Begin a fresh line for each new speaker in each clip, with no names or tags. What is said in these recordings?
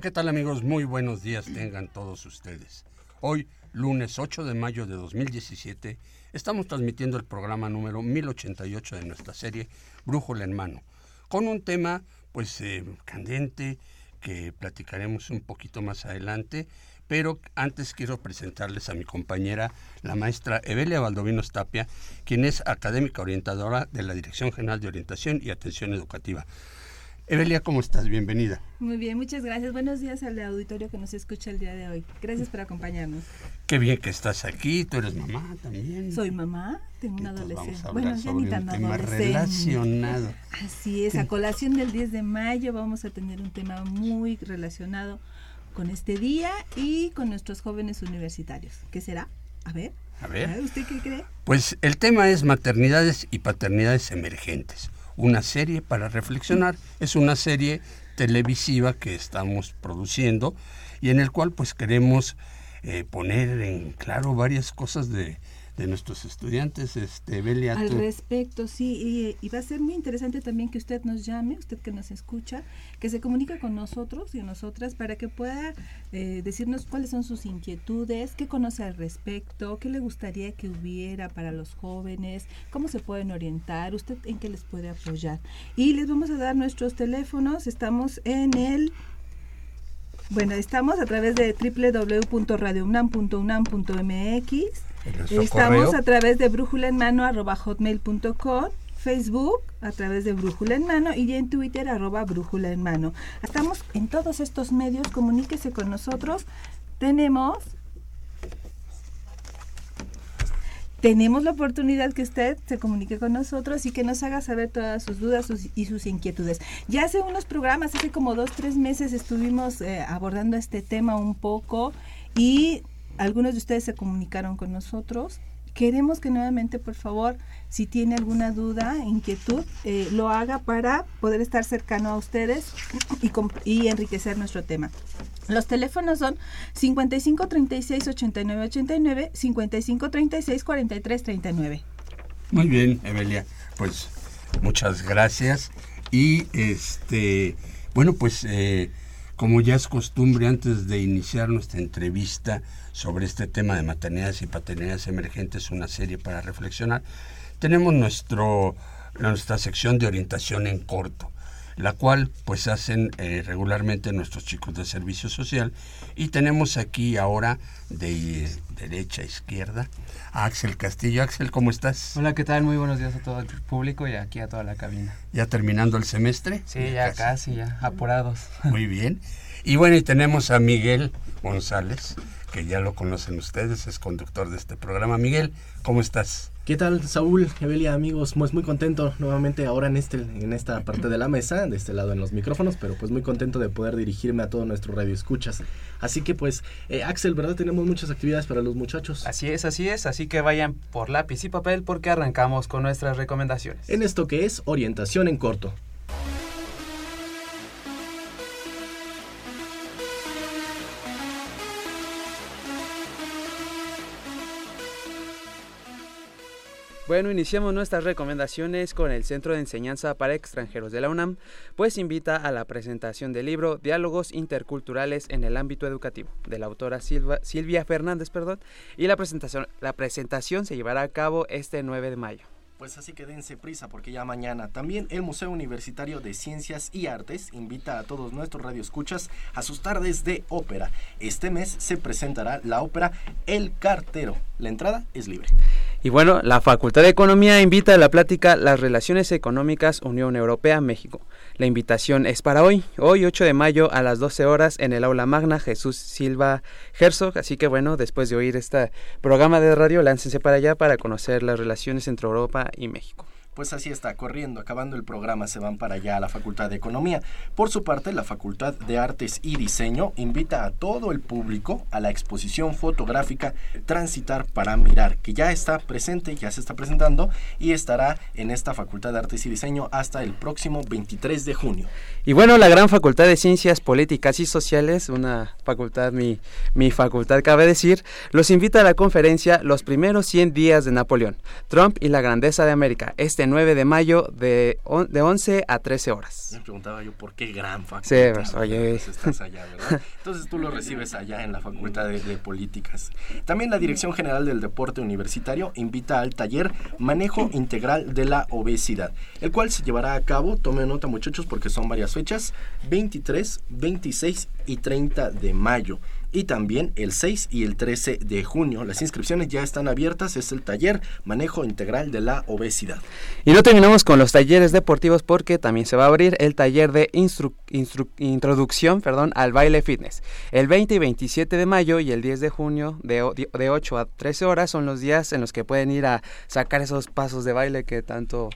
¿Qué tal amigos? Muy buenos días tengan todos ustedes. Hoy, lunes 8 de mayo de 2017, estamos transmitiendo el programa número 1088 de nuestra serie Brújula en Mano, con un tema pues eh, candente que platicaremos un poquito más adelante, pero antes quiero presentarles a mi compañera, la maestra Evelia Valdovino Tapia, quien es académica orientadora de la Dirección General de Orientación y Atención Educativa. Evelia, ¿cómo estás? Bienvenida.
Muy bien, muchas gracias. Buenos días al auditorio que nos escucha el día de hoy. Gracias por acompañarnos.
Qué bien que estás aquí. Tú eres mamá también.
Soy mamá, tengo un adolescente.
bueno, ya ni tan tema relacionado.
Así es, a colación del 10 de mayo vamos a tener un tema muy relacionado con este día y con nuestros jóvenes universitarios. ¿Qué será? A ver.
A ver.
¿Usted qué cree?
Pues el tema es maternidades y paternidades emergentes una serie para reflexionar. Es una serie televisiva que estamos produciendo y en el cual pues queremos eh, poner en claro varias cosas de, de nuestros estudiantes, este, Belia.
Al respecto, sí, y, va a ser muy interesante también que usted nos llame, usted que nos escucha, que se comunique con nosotros y nosotras para que pueda eh, decirnos cuáles son sus inquietudes, qué conoce al respecto, qué le gustaría que hubiera para los jóvenes, cómo se pueden orientar, usted en qué les puede apoyar. Y les vamos a dar nuestros teléfonos, estamos en el bueno, estamos a través de www.radiounam.unam.mx Estamos a través de brújula en mano arroba hotmail.com Facebook a través de Brújula en Mano y en Twitter arroba Brújula en Mano. Estamos en todos estos medios, comuníquese con nosotros. Tenemos tenemos la oportunidad que usted se comunique con nosotros y que nos haga saber todas sus dudas y sus inquietudes. Ya hace unos programas, hace como dos, tres meses estuvimos eh, abordando este tema un poco y algunos de ustedes se comunicaron con nosotros. Queremos que nuevamente, por favor, si tiene alguna duda, inquietud, eh, lo haga para poder estar cercano a ustedes y, enriquecer nuestro tema. Los teléfonos son 55 36 89 89, 55 36 43 39.
Muy bien, Evelia. Pues muchas gracias. Y este, bueno, pues eh, como ya es costumbre, antes de iniciar nuestra entrevista sobre este tema de maternidades y paternidades emergentes, una serie para reflexionar, tenemos nuestra sección de orientación en corto la cual pues hacen eh, regularmente nuestros chicos de servicio social. Y tenemos aquí ahora de derecha a izquierda a Axel Castillo. Axel, ¿cómo estás?
Hola, ¿qué tal? Muy buenos días a todo el público y aquí a toda la cabina.
¿Ya terminando el semestre?
Sí, ya casi, ya apurados.
Muy bien. Y bueno, y tenemos a Miguel González, que ya lo conocen ustedes, es conductor de este programa. Miguel, ¿cómo estás?
¿Qué tal, Saúl, Evelia, amigos? Pues muy contento nuevamente ahora en, este, en esta parte de la mesa, de este lado en los micrófonos, pero pues muy contento de poder dirigirme a todo nuestro radio escuchas. Así que pues, eh, Axel, ¿verdad? Tenemos muchas actividades para los muchachos.
Así es, así es, así que vayan por lápiz y papel porque arrancamos con nuestras recomendaciones.
En esto que es orientación en corto.
Bueno, iniciamos nuestras recomendaciones con el Centro de Enseñanza para Extranjeros de la UNAM, pues invita a la presentación del libro Diálogos Interculturales en el Ámbito Educativo, de la autora Silvia Fernández, perdón, y la presentación, la presentación se llevará a cabo este 9 de mayo.
Pues así que dense prisa porque ya mañana también el Museo Universitario de Ciencias y Artes invita a todos nuestros radioescuchas a sus tardes de ópera. Este mes se presentará la ópera El Cartero. La entrada es libre.
Y bueno, la Facultad de Economía invita a la plática Las Relaciones Económicas Unión Europea-México. La invitación es para hoy, hoy 8 de mayo a las 12 horas en el aula magna Jesús Silva Herzog. Así que bueno, después de oír este programa de radio, láncense para allá para conocer las relaciones entre Europa y México.
Pues así está, corriendo, acabando el programa, se van para allá a la Facultad de Economía. Por su parte, la Facultad de Artes y Diseño invita a todo el público a la exposición fotográfica Transitar para Mirar, que ya está presente, ya se está presentando y estará en esta Facultad de Artes y Diseño hasta el próximo 23 de junio.
Y bueno, la gran Facultad de Ciencias Políticas y Sociales, una facultad, mi, mi facultad cabe decir, los invita a la conferencia Los primeros 100 días de Napoleón, Trump y la grandeza de América. Este 9 de mayo de, de 11 a 13 horas.
Me preguntaba yo por qué gran facultad.
Sí, pues, oye.
Estás allá, ¿verdad? Entonces tú lo recibes allá en la Facultad de, de, Políticas. También la Dirección General del Deporte Universitario invita al taller Manejo Integral de la Obesidad, el cual se llevará a cabo, tomen nota muchachos porque son varias fechas, 23, 26 y 30 de mayo y también el 6 y el 13 de junio. Las inscripciones ya están abiertas, es el taller Manejo Integral de la Obesidad.
Y no terminamos con los talleres deportivos porque también se va a abrir el taller de instru introducción perdón, al baile fitness. El 20 y 27 de mayo y el 10 de junio de, de 8 a 13 horas son los días en los que pueden ir a sacar esos pasos de baile que tanto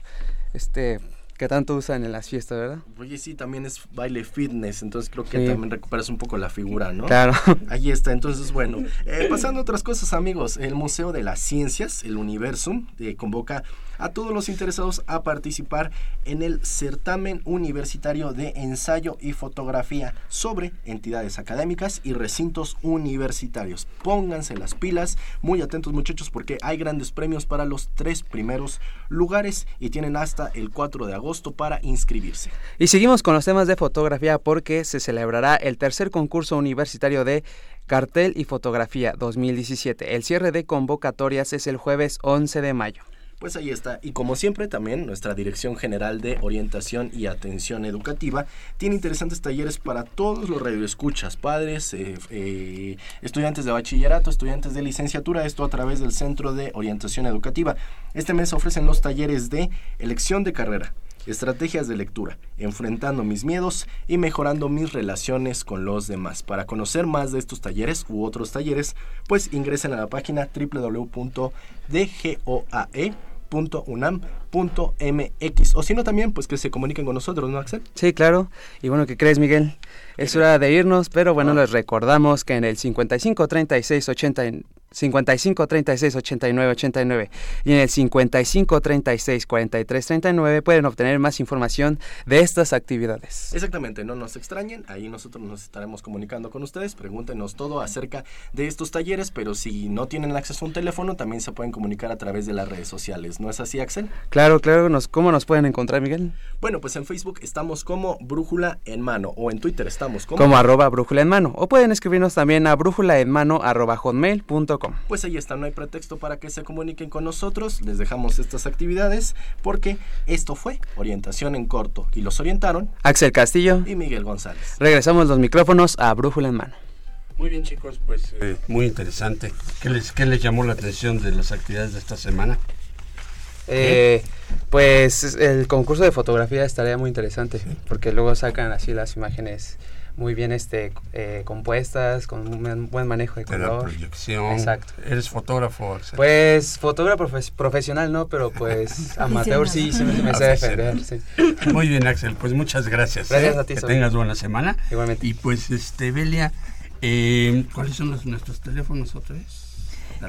este que tanto usan en las fiestas, ¿verdad?
Oye, sí, también es baile fitness, entonces creo que sí. también recuperas un poco la figura, ¿no?
Claro.
Ahí está, entonces bueno, eh, pasando a otras cosas, amigos, el Museo de las Ciencias, el Universum, eh, convoca a todos los interesados a participar en el certamen universitario de ensayo y fotografía sobre entidades académicas y recintos universitarios. Pónganse las pilas, muy atentos muchachos porque hay grandes premios para los tres primeros lugares y tienen hasta el 4 de agosto para inscribirse.
Y seguimos con los temas de fotografía porque se celebrará el tercer concurso universitario de Cartel y Fotografía 2017. El cierre de convocatorias es el jueves 11 de mayo.
Pues ahí está. Y como siempre también nuestra Dirección General de Orientación y Atención Educativa tiene interesantes talleres para todos los radioescuchas, padres, eh, eh, estudiantes de bachillerato, estudiantes de licenciatura, esto a través del Centro de Orientación Educativa. Este mes ofrecen los talleres de elección de carrera, estrategias de lectura, enfrentando mis miedos y mejorando mis relaciones con los demás. Para conocer más de estos talleres u otros talleres, pues ingresen a la página www.dgoae.unam.mx o si no también pues que se comuniquen con nosotros, ¿no Axel?
Sí, claro. Y bueno, ¿qué crees Miguel? Es hora de irnos, pero bueno, les recordamos que en el 55 36 80 55 36 89 89 y en el 55 36 43 39 pueden obtener más información de estas actividades.
Exactamente, no nos extrañen, ahí nosotros nos estaremos comunicando con ustedes, pregúntenos todo acerca de estos talleres, pero si no tienen acceso a un teléfono también se pueden comunicar a través de las redes sociales, ¿no es así Axel?
Claro, claro, nos, ¿cómo nos pueden encontrar Miguel?
Bueno, pues en Facebook estamos como Brújula en Mano o en Twitter estamos como...
Como arroba Brújula en Mano o pueden escribirnos también a brújula en mano arroba
Pues ahí está, no hay pretexto para que se comuniquen con nosotros. Les dejamos estas actividades porque esto fue Orientación en Corto y los orientaron
Axel Castillo
y Miguel González.
Regresamos los micrófonos a Brújula en Mano.
Muy bien chicos, pues eh, muy interesante. ¿Qué les, ¿Qué les llamó la atención de las actividades de esta semana?
Eh, pues el concurso de fotografía estaría muy interesante porque luego sacan así las imágenes muy bien este eh, compuestas, con un buen manejo de
de la
color.
proyección.
Exacto.
¿Eres fotógrafo?
Pues fotógrafo profe- profesional no, pero pues amateur sí, sí me, me sé defender. sí.
Muy bien, Axel. Pues muchas gracias.
Gracias
¿eh?
a ti,
Que tengas buena semana.
Igualmente.
Y pues, este, Belia, eh, ¿cuáles son los, nuestros teléfonos otra vez?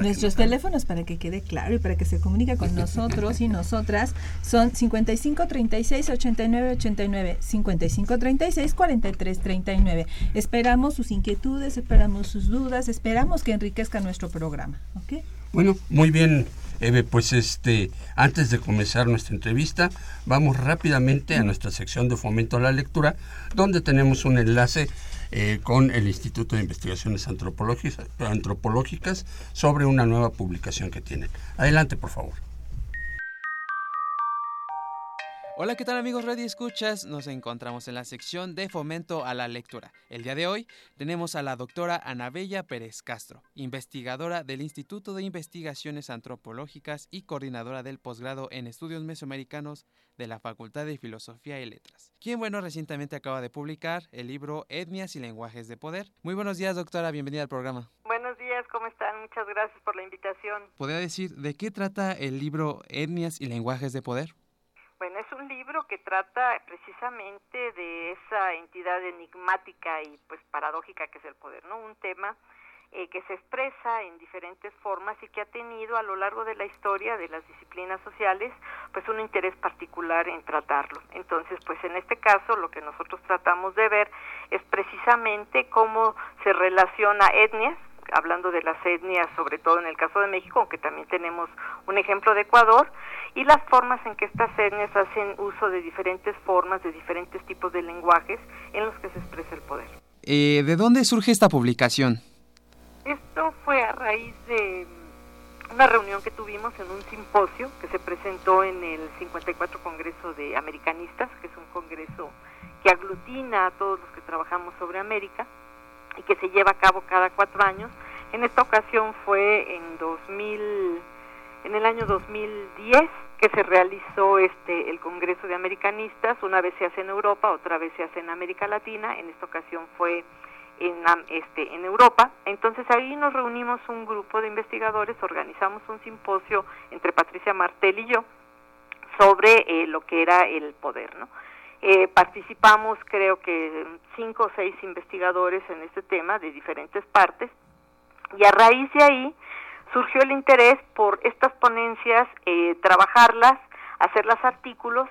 Nuestros teléfonos, para que quede claro y para que se comunique con nosotros y nosotras, son 55 36 89 89, 55 36 43 39. Esperamos sus inquietudes, esperamos sus dudas, esperamos que enriquezca nuestro programa. ¿ok?
Bueno, muy bien, Eve, pues este, antes de comenzar nuestra entrevista, vamos rápidamente a nuestra sección de fomento a la lectura, donde tenemos un enlace eh, con el Instituto de Investigaciones Antropológicas, sobre una nueva publicación que tienen. Adelante, por favor.
Hola, ¿qué tal amigos Radio Escuchas? Nos encontramos en la sección de fomento a la lectura. El día de hoy tenemos a la doctora Anabella Pérez Castro, investigadora del Instituto de Investigaciones Antropológicas y coordinadora del posgrado en estudios mesoamericanos de la Facultad de Filosofía y Letras, quien, bueno, recientemente acaba de publicar el libro Etnias y Lenguajes de Poder. Muy buenos días, doctora, bienvenida al programa.
Buenos días, ¿cómo están? Muchas gracias por la invitación.
¿Podría decir de qué trata el libro Etnias y Lenguajes de Poder?
Bueno, es un libro que trata precisamente de esa entidad enigmática y pues paradójica que es el poder, ¿no? Un tema eh, que se expresa en diferentes formas y que ha tenido a lo largo de la historia de las disciplinas sociales pues un interés particular en tratarlo. Entonces, pues en este caso lo que nosotros tratamos de ver es precisamente cómo se relaciona etnias, hablando de las etnias, sobre todo en el caso de México, aunque también tenemos un ejemplo de Ecuador, y las formas en que estas etnias hacen uso de diferentes formas, de diferentes tipos de lenguajes en los que se expresa el poder.
Eh, ¿De dónde surge esta publicación?
Esto fue a raíz de una reunión que tuvimos en un simposio que se presentó en el 54 Congreso de Americanistas, que es un congreso que aglutina a todos los que trabajamos sobre América y que se lleva a cabo cada cuatro años. En esta ocasión fue en 2000, en el año 2010 que se realizó este el Congreso de Americanistas. Una vez se hace en Europa, otra vez se hace en América Latina. En esta ocasión fue en, este, en Europa. Entonces ahí nos reunimos un grupo de investigadores, organizamos un simposio entre Patricia Martel y yo sobre eh, lo que era el poder, ¿no? Eh, participamos creo que cinco o seis investigadores en este tema de diferentes partes y a raíz de ahí surgió el interés por estas ponencias, eh, trabajarlas, hacerlas artículos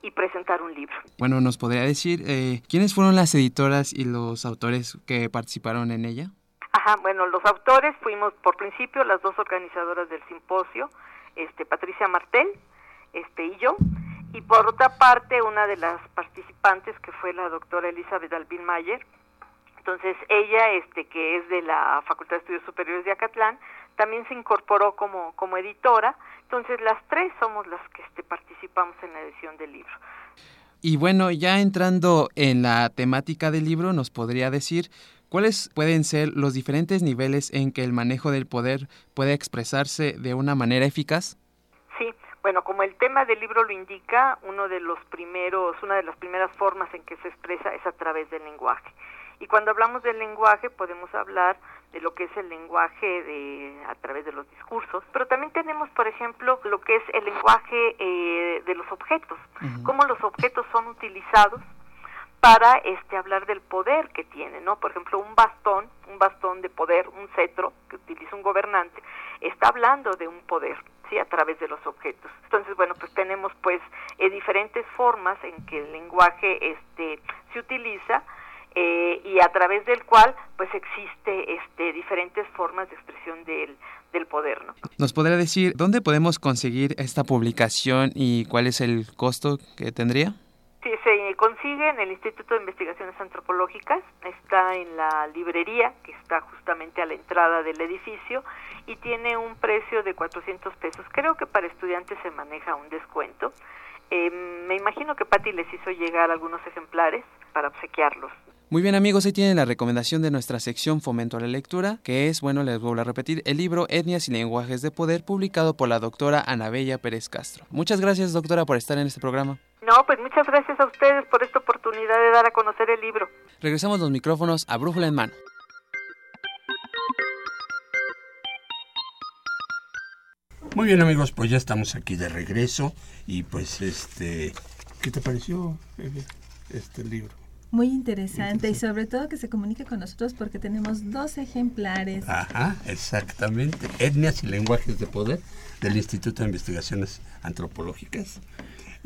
y presentar un libro.
Bueno, ¿nos podría decir eh, quiénes fueron las editoras y los autores que participaron en ella?
Ajá, bueno, los autores fuimos por principio las dos organizadoras del simposio, este Patricia Martel, este y yo, y por otra parte una de las participantes que fue la doctora Elizabeth Albin Mayer. Entonces ella, este que es de la Facultad de Estudios Superiores de Acatlán, también se incorporó como, como editora. Entonces las tres somos las que este, participamos en la edición del libro.
Y bueno, ya entrando en la temática del libro, nos podría decir cuáles pueden ser los diferentes niveles en que el manejo del poder puede expresarse de una manera eficaz.
Bueno, como el tema del libro lo indica, uno de los primeros, una de las primeras formas en que se expresa es a través del lenguaje. Y cuando hablamos del lenguaje podemos hablar de lo que es el lenguaje de, a través de los discursos, pero también tenemos, por ejemplo, lo que es el lenguaje eh, de los objetos, cómo los objetos son utilizados para este hablar del poder que tiene, ¿no? Por ejemplo, un bastón, un bastón de poder, un cetro que utiliza un gobernante, está hablando de un poder, sí, a través de los objetos. Entonces, bueno, pues tenemos pues eh, diferentes formas en que el lenguaje este se utiliza eh, y a través del cual pues existe este diferentes formas de expresión del, del poder ¿no?
nos podría decir dónde podemos conseguir esta publicación y cuál es el costo que tendría
se consigue en el Instituto de Investigaciones Antropológicas está en la librería que está justamente a la entrada del edificio y tiene un precio de 400 pesos creo que para estudiantes se maneja un descuento eh, me imagino que Patti les hizo llegar algunos ejemplares para obsequiarlos.
Muy bien amigos, ahí tienen la recomendación de nuestra sección Fomento a la Lectura, que es, bueno, les vuelvo a repetir, el libro Etnias y Lenguajes de Poder, publicado por la doctora Anabella Pérez Castro. Muchas gracias doctora por estar en este programa.
No, pues muchas gracias a ustedes por esta oportunidad de dar a conocer el libro.
Regresamos los micrófonos a Brújula en Mano.
Muy bien amigos, pues ya estamos aquí de regreso y pues este, ¿qué te pareció este libro?
Muy interesante y sobre todo que se comunique con nosotros porque tenemos dos ejemplares.
Ajá, exactamente. Etnias y lenguajes de poder del Instituto de Investigaciones Antropológicas.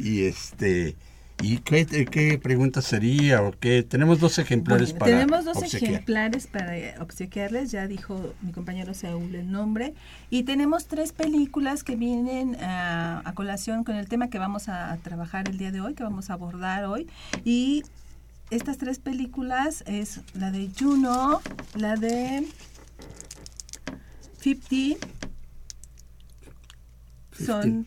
Y este ¿Y qué, qué pregunta sería? ¿O qué? Tenemos dos ejemplares para
Tenemos dos ejemplares para obsequiarles, ya dijo mi compañero Saúl el nombre. Y tenemos tres películas que vienen a, a colación con el tema que vamos a trabajar el día de hoy, que vamos a abordar hoy. Y estas tres películas es la de Juno, la de 50, son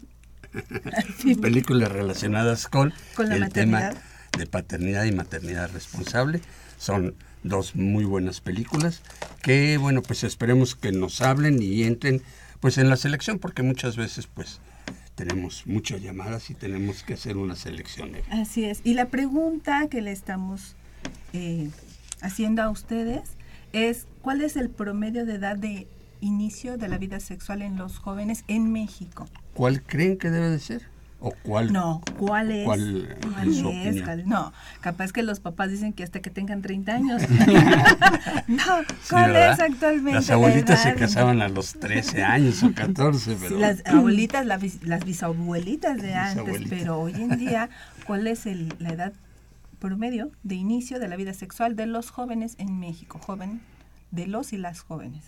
películas relacionadas con,
Con la
el
maternidad.
tema de paternidad y maternidad responsable. Son dos muy buenas películas que, bueno, pues esperemos que nos hablen y entren pues en la selección, porque muchas veces pues tenemos muchas llamadas y tenemos que hacer una selección.
Así es. Y la pregunta que le estamos eh, haciendo a ustedes es, ¿cuál es el promedio de edad de inicio de la vida sexual en los jóvenes en México?
¿Cuál creen que debe de ser? ¿O cuál?
No, ¿cuál es?
¿Cuál
¿Cuál
es opinión?
¿Cuál- No, capaz que los papás dicen que hasta que tengan 30 años. no,
Sí,
¿cuál
¿verdad?
es actualmente?
Las
la
abuelitas se
edad?
casaban a los 13 años o 14,
Sí,
pero...
las abuelitas, la las bisabuelitas de antes,
Bisabuelitas.
pero hoy en día, ¿cuál es el- la edad promedio de inicio de la vida sexual de los jóvenes en México? Joven, de los y las jóvenes.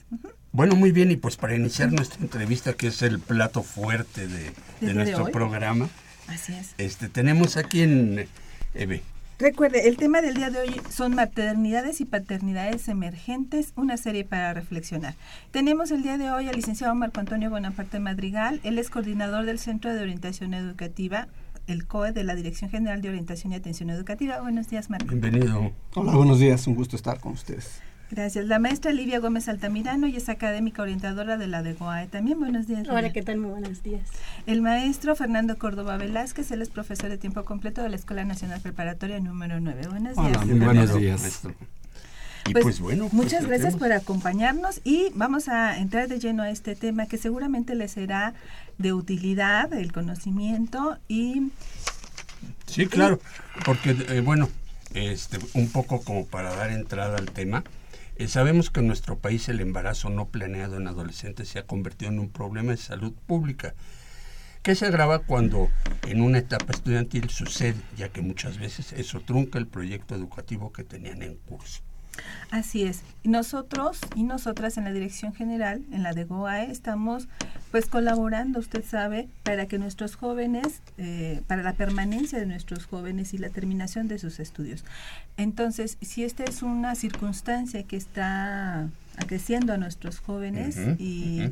Bueno, muy bien, y pues para iniciar nuestra entrevista, que es el plato fuerte de, de
día de
nuestro
hoy.
programa,
Así es.
este tenemos aquí en Eve.
Recuerde, el tema del día de hoy son maternidades y paternidades emergentes, una serie para reflexionar. Tenemos el día de hoy al licenciado Marco Antonio Bonaparte Madrigal, él es coordinador del Centro de Orientación Educativa, el COE de la Dirección General de Orientación y Atención Educativa. Buenos días, Marco.
Bienvenido.
Hola, buenos días, un gusto estar con ustedes.
Gracias. La maestra Livia Gómez Altamirano y es académica orientadora de la DEGOAE. También buenos días.
Hola. ¿qué tal? Muy buenos días.
El maestro Fernando Córdoba Velázquez, él es profesor de tiempo completo de la Escuela Nacional Preparatoria número 9. Buenos días.
Hola, muy
Bienvenido,
buenos días.
maestro. Y
Pues,
pues, bueno. pues,
muchas gracias por acompañarnos y vamos a entrar de lleno a este tema que seguramente les será de utilidad, el conocimiento y
Sí, claro, porque eh, bueno, este, un poco como para dar entrada al tema, eh, sabemos que en nuestro país el embarazo no planeado en adolescentes se ha convertido en un problema de salud pública, que se agrava cuando en una etapa estudiantil sucede, ya que muchas veces eso trunca el proyecto educativo que tenían en curso.
Así es. Y Nosotros y nosotras en la Dirección General, en la de GOAE, estamos pues colaborando, usted sabe, para que nuestros jóvenes, eh, para la permanencia de nuestros jóvenes y la terminación de sus estudios. Entonces, si esta es una circunstancia que está acreciendo a nuestros jóvenes y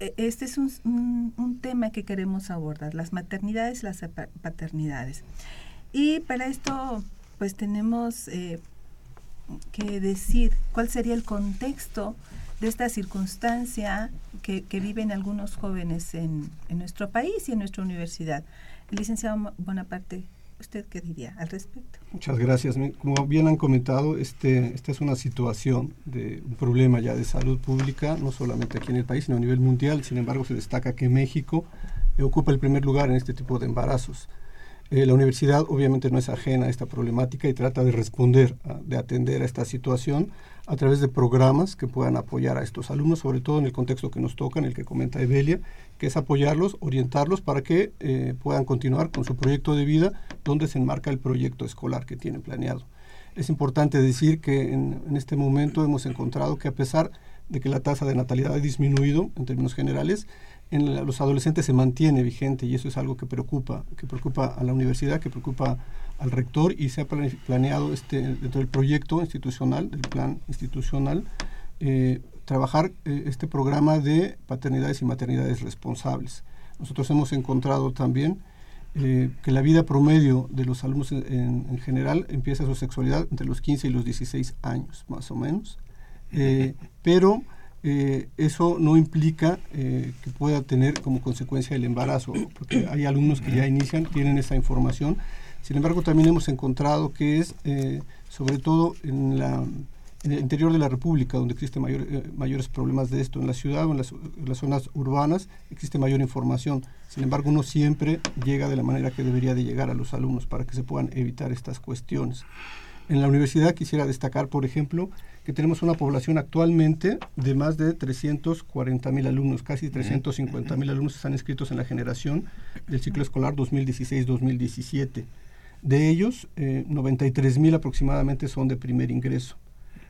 e- este es un, un- un tema que queremos abordar, las maternidades, las pa- paternidades. Y para esto, pues tenemos eh, que decir cuál sería el contexto de esta circunstancia que, que viven algunos jóvenes en, en nuestro país y en nuestra universidad. Licenciado Bonaparte, ¿usted qué diría al respecto?
Muchas gracias. Como bien han comentado, este, esta es una situación de un problema ya de salud pública, no solamente aquí en el país, sino a nivel mundial. Sin embargo, se destaca que México ocupa el primer lugar en este tipo de embarazos. Eh, la universidad obviamente no es ajena a esta problemática y trata de responder, de atender a esta situación a través de programas que puedan apoyar a estos alumnos, sobre todo en el contexto que nos toca, en el que comenta Evelia, que es apoyarlos, orientarlos para que eh, puedan continuar con su proyecto de vida donde se enmarca el proyecto escolar que tienen planeado. Es importante decir que en este momento hemos encontrado que a pesar de que la tasa de natalidad ha disminuido en términos generales, en los adolescentes se mantiene vigente y eso es algo que preocupa, que preocupa a la universidad, que preocupa al rector y se ha plane- planeado este, dentro del proyecto institucional, del plan institucional, eh, trabajar eh, este programa de paternidades y maternidades responsables. Nosotros hemos encontrado también eh, que la vida promedio de los alumnos en, en- en general empieza su sexualidad entre los 15 y los 16 años, más o menos. Eh, pero eh, eso no implica eh, que pueda tener como consecuencia el embarazo, porque hay alumnos que ya inician, tienen esa información. Sin embargo, también hemos encontrado que es, eh, sobre todo en, la, el interior de la República, donde existen mayor, mayores problemas de esto, en la ciudad o en las, en las zonas urbanas, existe mayor información. Sin embargo, no siempre llega de la manera que debería de llegar a los alumnos para que se puedan evitar estas cuestiones. En la universidad quisiera destacar, por ejemplo, que tenemos una población actualmente de más de 340 mil alumnos, casi 350 mil alumnos están inscritos en la generación del ciclo escolar 2016-2017. De ellos, eh, 93 mil aproximadamente son de primer ingreso.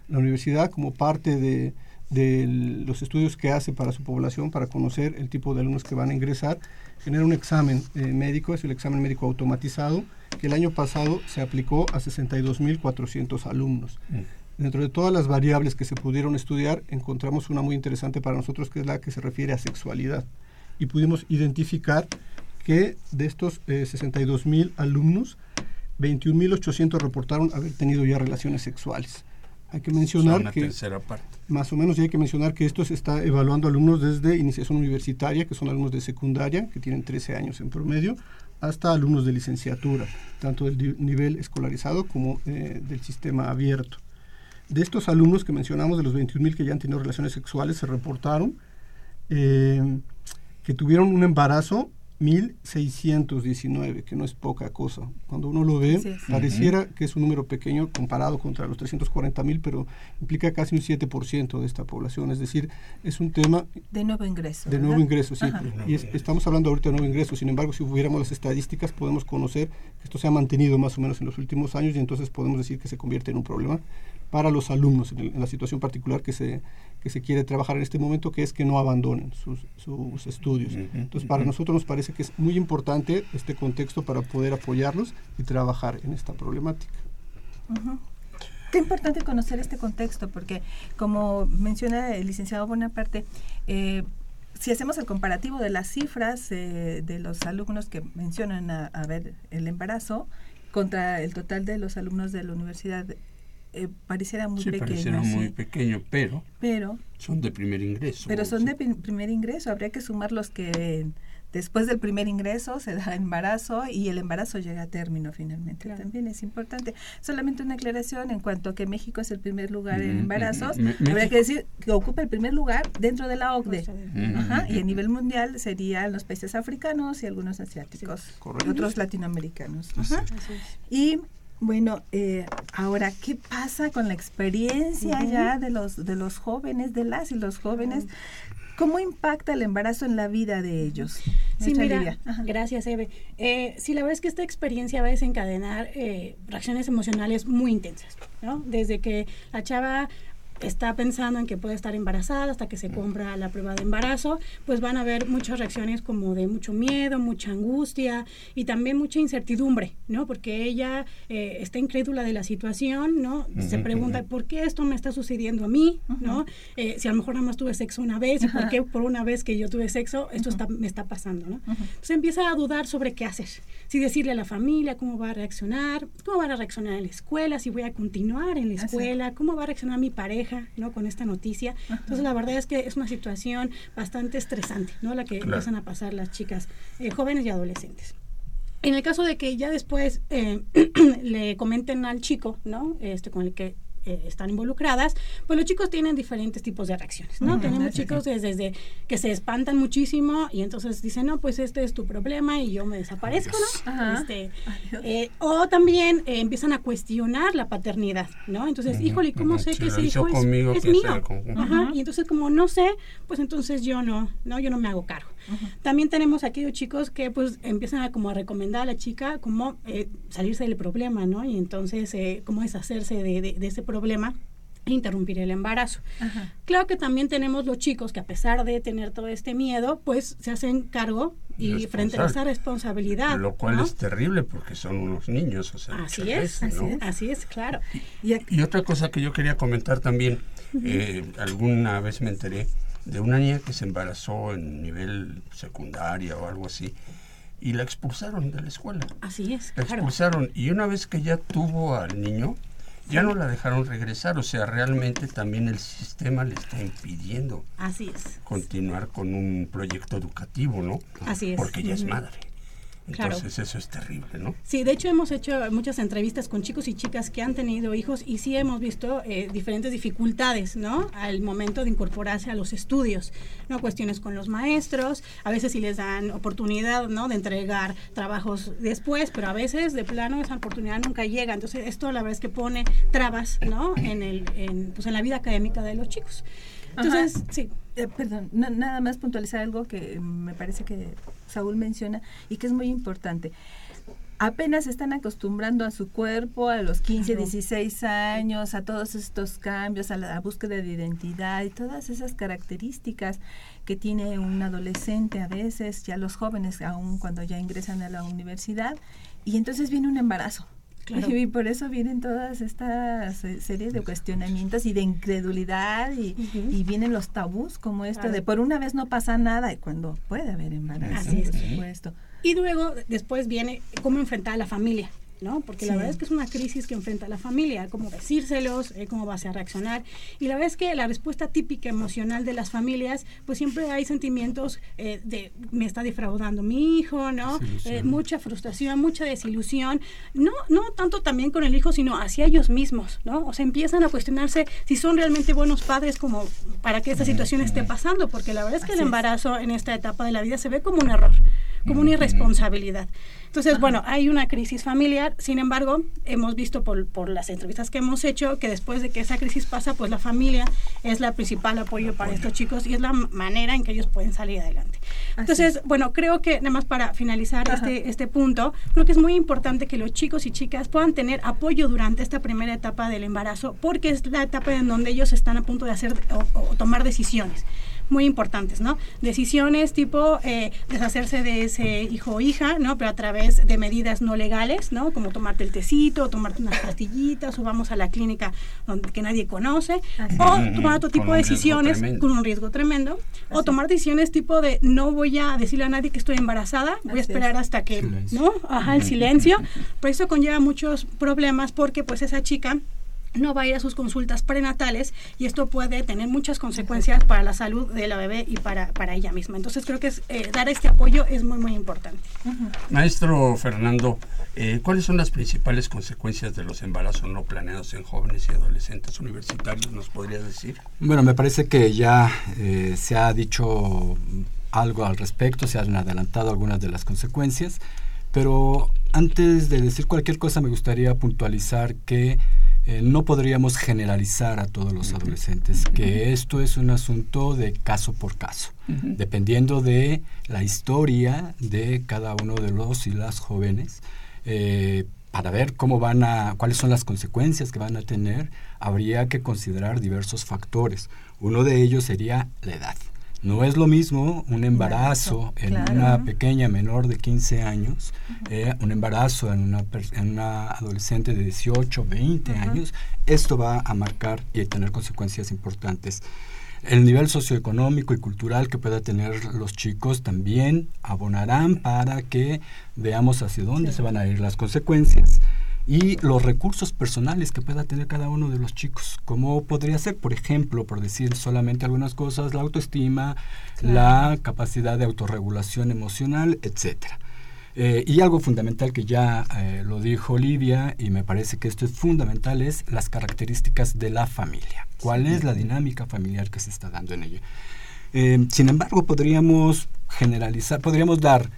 La universidad, como parte de, de los estudios que hace para su población, para conocer el tipo de alumnos que van a ingresar, genera un examen eh, médico, es el examen médico automatizado, que el año pasado se aplicó a 62.400 alumnos. Dentro de todas las variables que se pudieron estudiar, encontramos una muy interesante para nosotros, que es la que se refiere a sexualidad. Y pudimos identificar que de estos eh, 62 mil alumnos, 21.800 reportaron haber tenido ya relaciones sexuales. Hay que mencionar
una
que
tercera parte.
más o menos ya hay que mencionar que esto se está evaluando alumnos desde iniciación universitaria, que son alumnos de secundaria, que tienen 13 años en promedio, hasta alumnos de licenciatura, tanto del nivel escolarizado como eh, del sistema abierto. De estos alumnos que mencionamos, de los 21.000 que ya han tenido relaciones sexuales, se reportaron eh, que tuvieron un embarazo 1.619, que no es poca cosa. Cuando uno lo ve, pareciera que es un número pequeño comparado contra los 340.000, pero implica casi un 7% de esta población. Es decir, es un tema
De nuevo ingreso.
de
¿verdad?
nuevo ingreso, sí.
Ajá.
Y es- estamos hablando ahorita de nuevo ingreso. Sin embargo, si hubiéramos las estadísticas, podemos conocer que esto se ha mantenido más o menos en los últimos años y entonces podemos decir que se convierte en un problema para los alumnos en, el- en la situación particular que se, que se quiere trabajar en este momento, que es que no abandonen sus, sus estudios. Entonces, para nosotros nos parece que es muy importante este contexto para poder apoyarlos y trabajar en esta problemática.
Ujú. Qué importante conocer este contexto, porque como menciona el licenciado Bonaparte, eh, si hacemos el comparativo de las cifras eh, de los alumnos que mencionan a, a ver el embarazo contra el total de los alumnos de la universidad, eh, pareciera muy
Sí,
pequeño.
pareciera
sí.
muy pequeño, pero
pero
son de primer ingreso.
pero son
Sí.
de prim- primer ingreso, habría que sumar los que después del primer ingreso se da embarazo y el embarazo llega a término finalmente.
Claro.
También es importante. Solamente una aclaración en cuanto a que México es el primer lugar en embarazos.
mm,
Habría
México-
que decir que ocupa el primer lugar dentro de la OCDE.
Mm,
Ajá, y a nivel mundial serían los países africanos y algunos asiáticos,
Correcto.
y otros latinoamericanos.
Sí.
Ajá. Y bueno, eh, ahora, ¿qué pasa con la experiencia ya de los, de los jóvenes, de las y los jóvenes? ¿Cómo impacta el embarazo en la vida de ellos?
Sí, mira, gracias, Eve. Eh, sí, la verdad es que esta experiencia va a desencadenar eh, reacciones emocionales muy intensas, ¿no? Desde que la chava está pensando en que puede estar embarazada hasta que se compra la prueba de embarazo, pues van a haber muchas reacciones como de mucho miedo, mucha angustia y también mucha incertidumbre, ¿no? Porque ella eh, está incrédula de la situación, ¿no? Se pregunta. ¿por qué esto me está sucediendo a mí, ¿no? Eh, si a lo mejor nada más tuve sexo una vez, ¿y por qué por una vez que yo tuve sexo esto está, me está pasando, ¿no? Entonces empieza a dudar sobre qué hacer, si decirle a la familia cómo va a reaccionar, cómo va a reaccionar en la escuela, si voy a continuar en la
Así.
escuela, cómo va a reaccionar mi pareja, ¿no? Con esta noticia. Entonces la verdad es que es una situación bastante estresante, ¿no? La que
Claro.
empiezan a pasar las chicas eh, jóvenes y adolescentes. En el caso de que ya después eh, le comenten al chico, ¿no? Este con el que eh, están involucradas, pues los chicos tienen diferentes tipos de reacciones, ¿no? Tenemos
Sí, sí.
chicos desde, desde que se espantan muchísimo y entonces dicen, no, pues este es tu problema y yo me desaparezco, ¿no?
Ajá.
Este, eh, o también eh, empiezan a cuestionar la paternidad, ¿no? Entonces,
Ujú,
híjole, ¿cómo sé que ese hijo es,
conmigo,
es
quién
mío? Ajá. Y entonces, como no sé, pues entonces yo no, no, yo no me hago cargo. También tenemos aquellos chicos que pues empiezan a como a recomendar a la chica cómo eh, salirse del problema, ¿no? Y entonces eh, cómo deshacerse de, de- de ese problema e interrumpir el embarazo.
Ajá.
Claro que también tenemos los chicos que a pesar de tener todo este miedo, pues se hacen cargo y frente a esa responsabilidad.
Lo cual
¿no?
es terrible porque son unos niños. O sea,
Así es,
veces,
así
¿no?
es, así es, claro.
Y
otra cosa que yo quería comentar también, eh, alguna vez me enteré de una niña que se embarazó en nivel secundaria o algo así y la expulsaron de la escuela.
Así es,
La
claro.
expulsaron y una vez que ya tuvo al niño, ya no la dejaron regresar. O sea, realmente también el sistema le está impidiendo
Así es.
continuar con un proyecto educativo, ¿no?
Así es.
Porque ella es
Ujú. Claro.
Entonces eso es terrible, ¿no?
Sí, de hecho hemos hecho muchas entrevistas con chicos y chicas que han tenido hijos y sí hemos visto eh, diferentes dificultades, ¿no? Al momento de incorporarse a los estudios, ¿no? Cuestiones con los maestros, a veces sí les dan oportunidad, ¿no? De entregar trabajos después, pero a veces de plano esa oportunidad nunca llega. Entonces esto la verdad es que pone trabas, ¿no? En, el, en, pues, en la vida académica de los chicos. Entonces,
Ajá.
sí.
Eh, perdón, na- nada más puntualizar algo que me parece que Saúl menciona y que es muy importante. Apenas están acostumbrando a su cuerpo a los 15,
Claro.
16 años, a todos estos cambios, a la búsqueda de identidad y todas esas características que tiene un adolescente a veces, ya los jóvenes, aún cuando ya ingresan a la universidad, y entonces viene un embarazo.
Claro.
Y por eso vienen todas estas eh, series de cuestionamientos y de incredulidad y, vienen los tabús como esto
Claro.
de por una vez no pasa nada y cuando puede haber embarazo,
Así es.
por supuesto.
Y luego, después viene cómo enfrentar a la familia. ¿No? Porque la
Sí.
verdad es que es una crisis que enfrenta a la familia, cómo decírselos, eh, cómo vas a reaccionar. Y la verdad es que la respuesta típica emocional de las familias, pues siempre hay sentimientos eh, de me está defraudando mi hijo, ¿no? Eh, mucha frustración, mucha desilusión. No, no tanto también con el hijo, sino hacia ellos mismos, ¿no? O sea, empiezan a cuestionarse si son realmente buenos padres como para que esta situación esté pasando, porque la verdad es que el
Así es.
embarazo en esta etapa de la vida se ve como un error, como una irresponsabilidad. Entonces, bueno, hay una crisis familiar, sin embargo, hemos visto por, por las entrevistas que hemos hecho que después de que esa crisis pasa, pues la familia es la principal apoyo para estos chicos y es la manera en que ellos pueden salir adelante. Entonces, bueno, creo que nada más para finalizar este, este punto, creo que es muy importante que los chicos y chicas puedan tener apoyo durante esta primera etapa del embarazo, porque es la etapa en donde ellos están a punto de hacer o, o tomar decisiones muy importantes, ¿no? Decisiones tipo eh, deshacerse de ese hijo o hija, ¿no? Pero a través de medidas no legales, ¿no? Como tomarte el tecito, o tomarte unas pastillitas, o vamos a la clínica donde, que nadie conoce,
Así
o tomar otro tipo de decisiones con un riesgo tremendo, o
Así
tomar decisiones tipo de no voy a decirle a nadie que estoy embarazada, voy a
Así
esperar
es.
hasta que,
Silencio.
¿no? Ajá, el silencio, pero eso conlleva muchos problemas porque pues esa chica no va a ir a sus consultas prenatales y esto puede tener muchas consecuencias para la salud de la bebé y para, para ella misma. Entonces creo que es, eh, dar este apoyo es muy, muy importante.
Maestro Fernando, eh, ¿cuáles son las principales consecuencias de los embarazos no planeados en jóvenes y adolescentes universitarios? ¿Nos podría decir?
Bueno, me parece que ya eh, se ha dicho algo al respecto, se han adelantado algunas de las consecuencias, pero antes de decir cualquier cosa me gustaría puntualizar que eh, no podríamos generalizar a todos los adolescentes, que esto es un asunto de caso por caso, dependiendo de la historia de cada uno de los y las jóvenes. eh, para ver cómo van a, cuáles son las consecuencias que van a tener, habría que considerar diversos factores. Uno de ellos sería la edad. No es lo mismo un embarazo en
claro.
una pequeña menor de 15 años, eh, un embarazo en una, en una adolescente de 18, 20 años. Esto va a marcar y a tener consecuencias importantes. El nivel socioeconómico y cultural que pueda tener los chicos también abonarán para que veamos hacia dónde se van a ir las consecuencias y los recursos personales que pueda tener cada uno de los chicos. Como podría ser, por ejemplo, por decir solamente algunas cosas, la autoestima, la capacidad de autorregulación emocional, etcétera. Eh, y algo fundamental que ya eh, lo dijo Olivia, y me parece que esto es fundamental, es las características de la familia. ¿Cuál es la dinámica familiar que se está dando en ella? Eh, sin embargo, podríamos generalizar, podríamos dar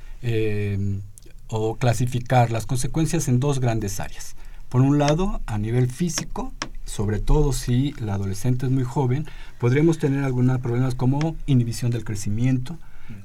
o clasificar las consecuencias en dos grandes áreas. Por un lado, a nivel físico, sobre todo si la adolescente es muy joven, podríamos tener algunos problemas como inhibición del crecimiento,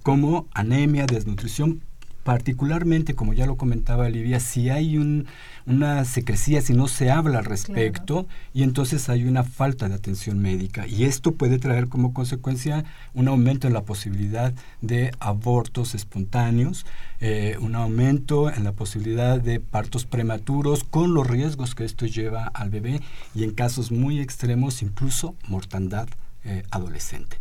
como anemia, desnutrición, particularmente, como ya lo comentaba Olivia, si hay un, una secrecía, si no se habla al respecto, y entonces hay una falta de atención médica. Y esto puede traer como consecuencia un aumento en la posibilidad de abortos espontáneos, eh, un aumento en la posibilidad de partos prematuros, con los riesgos que esto lleva al bebé, y en casos muy extremos, incluso mortandad eh, adolescente.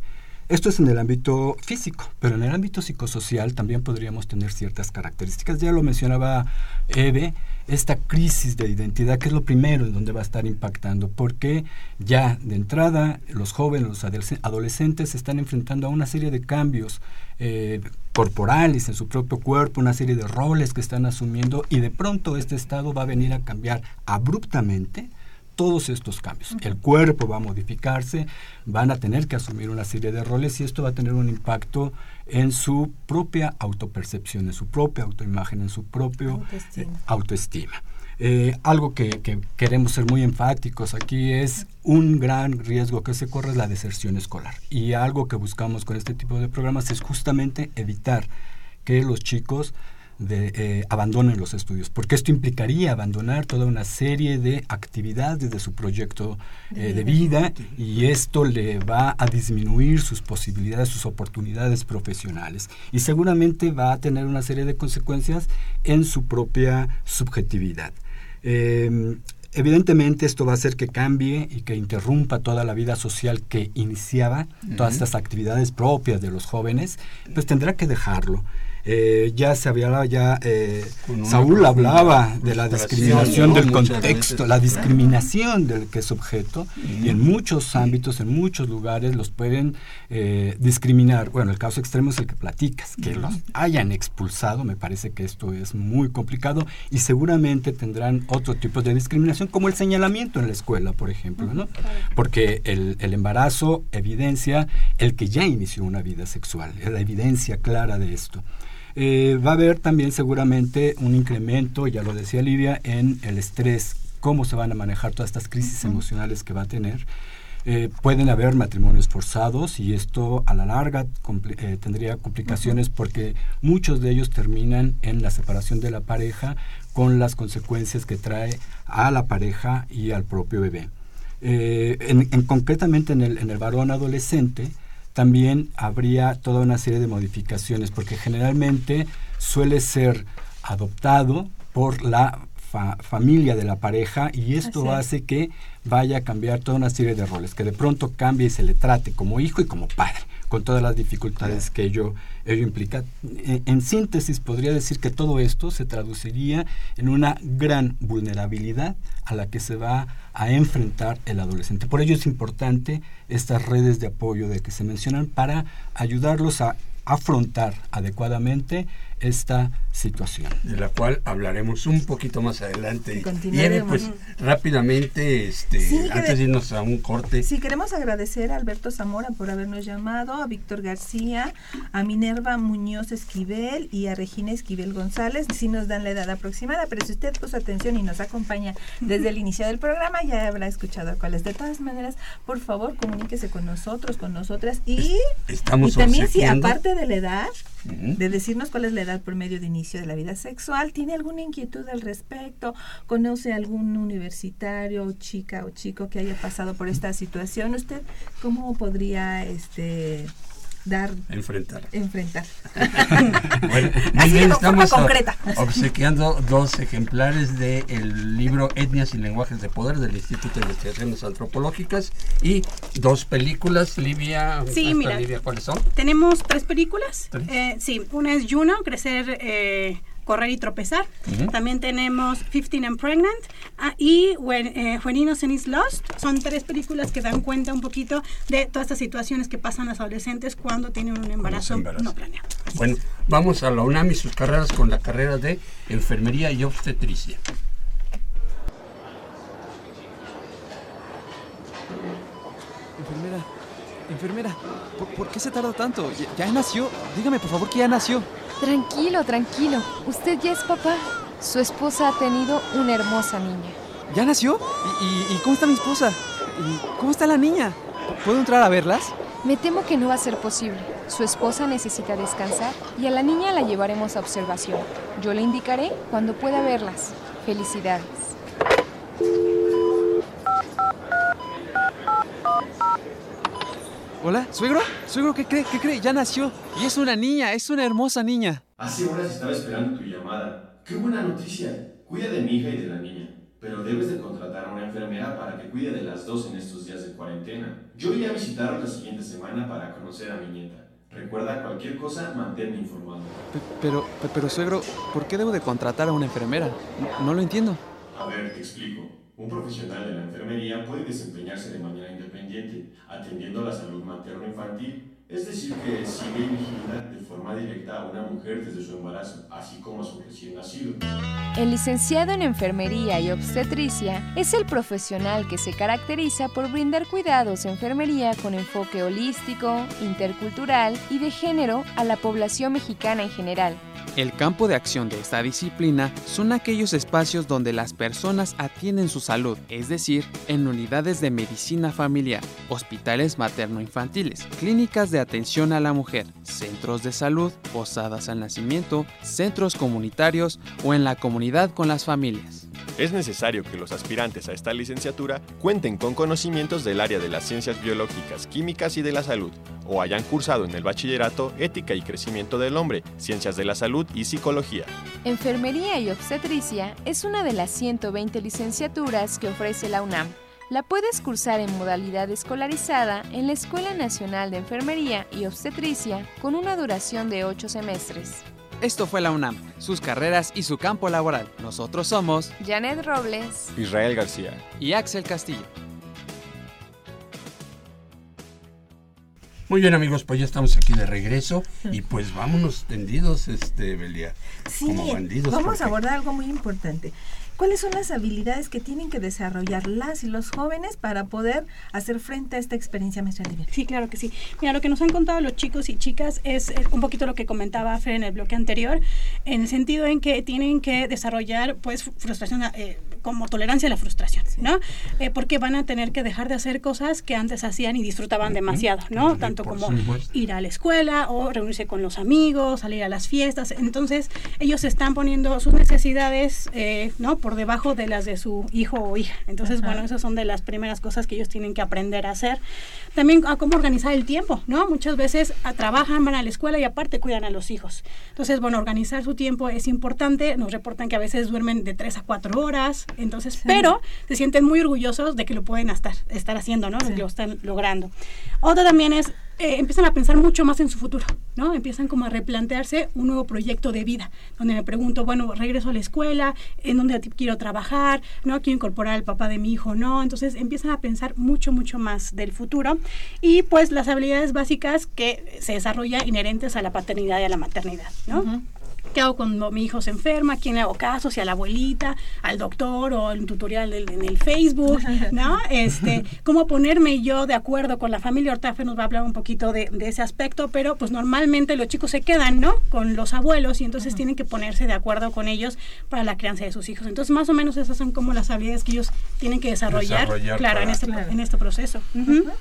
Esto es en el ámbito físico, pero en el ámbito psicosocial también podríamos tener ciertas características. Ya lo mencionaba Eve, esta crisis de identidad, que es lo primero en donde va a estar impactando, porque ya de entrada los jóvenes, los adolesc- adolescentes se están enfrentando a una serie de cambios eh, corporales en su propio cuerpo, una serie de roles que están asumiendo y de pronto este estado va a venir a cambiar abruptamente todos estos cambios. El cuerpo va a modificarse, van a tener que asumir una serie de roles y esto va a tener un impacto en su propia autopercepción, en su propia autoimagen, en su propio
Autoestima.
eh, autoestima. Eh, algo que, que queremos ser muy enfáticos aquí es un gran riesgo que se corre es la deserción escolar. Y algo que buscamos con este tipo de programas es justamente evitar que los chicos de, eh, abandonen los estudios, porque esto implicaría abandonar toda una serie de actividades de su proyecto eh, de vida y esto le va a disminuir sus posibilidades, sus oportunidades profesionales y seguramente va a tener una serie de consecuencias en su propia subjetividad. Eh, Evidentemente esto va a hacer que cambie y que interrumpa toda la vida social que iniciaba, todas estas actividades propias de los jóvenes, pues tendrá que dejarlo. Eh, ya se había, ya eh, Saúl hablaba de la discriminación del contexto, la discriminación del que es objeto, y en muchos ámbitos, en muchos lugares los pueden eh, discriminar. Bueno, el caso extremo es el que platicas, que los hayan expulsado, me parece que esto es muy complicado, y seguramente tendrán otro tipo de discriminación, como el señalamiento en la escuela, por ejemplo, ¿no? Porque el, el embarazo evidencia el que ya inició una vida sexual, es la evidencia clara de esto. Eh, va a haber también seguramente un incremento, ya lo decía Lidia, en el estrés, cómo se van a manejar todas estas crisis emocionales que va a tener. Eh, pueden haber matrimonios forzados y esto a la larga eh, tendría complicaciones porque muchos de ellos terminan en la separación de la pareja con las consecuencias que trae a la pareja y al propio bebé. Eh, en, en concretamente en el, en el varón adolescente, también habría toda una serie de modificaciones, porque generalmente suele ser adoptado por la fa- familia de la pareja y esto
Así
hace que vaya a cambiar toda una serie de roles, que de pronto cambie y se le trate como hijo y como padre, con todas las dificultades que ello, ello implica. En, en síntesis, podría decir que todo esto se traduciría en una gran vulnerabilidad a la que se va a enfrentar el adolescente. Por ello es importante estas redes de apoyo de que se mencionan para ayudarlos a afrontar adecuadamente esta situación.
de la cual hablaremos un poquito más adelante. Y. Eve, pues rápidamente, este,
Sí,
antes
de-
irnos a un corte,
Sí, queremos agradecer a Alberto Zamora por habernos llamado, a Víctor García, a Minerva Muñoz Esquivel y a Regina Esquivel González. Sí nos dan la edad aproximada, pero si usted puso atención y nos acompaña desde el inicio del programa, ya habrá escuchado cuáles. De todas maneras, por favor, comuníquese con nosotros, con nosotras y,
estamos
y también si aparte de la edad,
Ujú.
de decirnos cuál es la edad promedio de inicio de la vida sexual, tiene alguna inquietud al respecto, conoce algún universitario, chica o chico que haya pasado por esta situación, ¿usted cómo podría este dar
enfrentar.
enfrentar?
Bueno,
Así
muy bien,
de forma concreta.
obsequiando dos ejemplares del libro Etnias y Lenguajes de Poder del Instituto de Investigaciones Antropológicas y dos películas, Livia.
Sí,
¿hasta
mira.
Livia, ¿cuáles son?
Tenemos tres películas.
¿Tres?
Eh, sí, una es Juno, Crecer, eh, Correr y Tropezar. También tenemos 15 and Pregnant ah, y When, eh, When Innocent is Lost. Son tres películas que dan cuenta un poquito de todas estas situaciones que pasan los adolescentes cuando tienen un embarazo
embarazan.
no planeado.
Bueno, vamos a la UNAM y sus carreras con la carrera de Enfermería y Obstetricia.
Enfermera, enfermera, ¿por, por qué se tarda tanto? ¿Ya, ya nació? Dígame por favor que ya nació.
Tranquilo, tranquilo. Usted ya es papá. Su esposa ha tenido una hermosa niña.
¿Ya nació? ¿Y, y- y cómo está mi esposa? ¿Y cómo está la niña? ¿Puedo entrar a verlas?
Me temo que no va a ser posible. Su esposa necesita descansar y a la niña la llevaremos a observación. Yo le indicaré cuando pueda verlas. Felicidades.
¿Hola? ¿Suegro? ¿Suegro qué cree? ¿Qué cree? Ya nació. Y es una niña, es una hermosa niña.
Hace horas estaba esperando tu llamada. ¡Qué buena noticia! Cuida de mi hija y de la niña. Pero debes de contratar a una enfermera para que cuide de las dos en estos días de cuarentena. Yo iré a visitarlos la siguiente semana para conocer a mi nieta. Recuerda, cualquier cosa, manténme informado.
Pe- Pero, pe- pero suegro, ¿por qué debo de contratar a una enfermera? No, no lo entiendo.
A ver, te explico. Un profesional de la enfermería puede desempeñarse de manera independiente, atendiendo la salud materno-infantil, es decir, que sigue y vigila de forma directa a una mujer desde su embarazo, así como a su recién nacido.
El licenciado en enfermería y obstetricia es el profesional que se caracteriza por brindar cuidados de enfermería con enfoque holístico, intercultural y de género a la población mexicana en general.
El campo de acción de esta disciplina son aquellos espacios donde las personas atienden su salud, es decir, en unidades de medicina familiar, hospitales materno-infantiles, clínicas de atención a la mujer, centros de salud, posadas al nacimiento, centros comunitarios o en la comunidad con las familias.
Es necesario que los aspirantes a esta licenciatura cuenten con conocimientos del área de las ciencias biológicas, químicas y de la salud, o hayan cursado en el bachillerato Ética y Crecimiento del Hombre, Ciencias de la Salud y Psicología.
Enfermería y obstetricia es una de las 120 licenciaturas que ofrece la UNAM. La puedes cursar en modalidad escolarizada en la Escuela Nacional de Enfermería y Obstetricia con una duración de 8 semestres.
Esto fue la UNAM, sus carreras y su campo laboral. Nosotros somos
Janet Robles,
Israel García
y Axel Castillo.
Muy bien amigos, pues ya estamos aquí de regreso y pues vámonos tendidos, este Belia,
Sí,
como bandidos.
vamos
porque-
a abordar algo muy importante. ¿Cuáles son las habilidades que tienen que desarrollar las y los jóvenes para poder hacer frente a esta experiencia Livia?
Sí, claro que sí. Mira, lo que nos han contado los chicos y chicas es eh, un poquito lo que comentaba Fer en el bloque anterior, en el sentido en que tienen que desarrollar pues frustración eh, como tolerancia a la frustración, ¿no? Eh, porque van a tener que dejar de hacer cosas que antes hacían y disfrutaban demasiado, ¿no? Tanto como
supuesto.
ir a la escuela o reunirse con los amigos, salir a las fiestas. Entonces, ellos están poniendo sus necesidades, eh, ¿no? Por debajo de las de su hijo o hija. Entonces,
Ajá.
bueno, esas son de las primeras cosas que ellos tienen que aprender a hacer. También a cómo organizar el tiempo, ¿no? Muchas veces a- trabajan, van a la escuela y aparte cuidan a los hijos. Entonces, bueno, organizar su tiempo es importante. Nos reportan que a veces duermen de 3 a 4 horas. Entonces, pero se sienten muy orgullosos de que lo pueden estar, estar haciendo, ¿no? De que lo están logrando. Otra también es, eh, empiezan a pensar mucho más en su futuro, ¿no? Empiezan como a replantearse un nuevo proyecto de vida, donde me pregunto, bueno, regreso a la escuela, en dónde quiero trabajar, ¿no? Quiero incorporar al papá de mi hijo, ¿no? Entonces empiezan a pensar mucho, mucho más del futuro y pues las habilidades básicas que se desarrollan inherentes a la paternidad y a la maternidad, ¿no? ¿Qué hago cuando mi hijo se enferma? ¿A quién le hago caso? Si a la abuelita, al doctor o un tutorial del- en el Facebook, ¿no? Este, cómo ponerme yo de acuerdo con la familia. Ahorita Fe nos va a hablar un poquito de, de ese aspecto, pero pues normalmente los chicos se quedan, ¿no? Con los abuelos y entonces tienen que ponerse de acuerdo con ellos para la crianza de sus hijos. Entonces más o menos esas son como las habilidades que ellos tienen que desarrollar,
Desarrollar
claro, en este, en este proceso.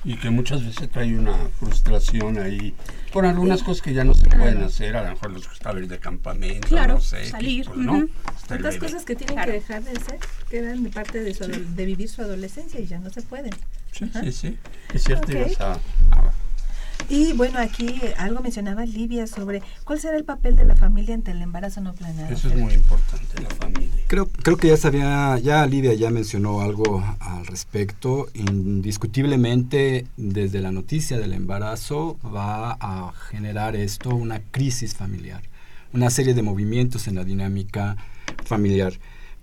Y que muchas veces trae una frustración ahí por algunas cosas que ya no se pueden hacer, a lo mejor les gusta ir de campamento,
Claro,
no sé,
salir,
pues, ¿no?
Otras
bebé.
cosas que tienen
Claro.
que dejar de ser quedan de parte de, su adol- de vivir su adolescencia y ya no se pueden.
Sí,
Ajá.
sí, sí. Es cierto,
Ok.
ibas a-
Y bueno, aquí algo mencionaba Livia sobre cuál será el papel de la familia ante el embarazo no planeado.
Eso es muy importante, la familia.
Creo, creo que ya sabía, ya Lidia ya mencionó algo al respecto. Indiscutiblemente, desde la noticia del embarazo va a generar esto una crisis familiar, una serie de movimientos en la dinámica familiar.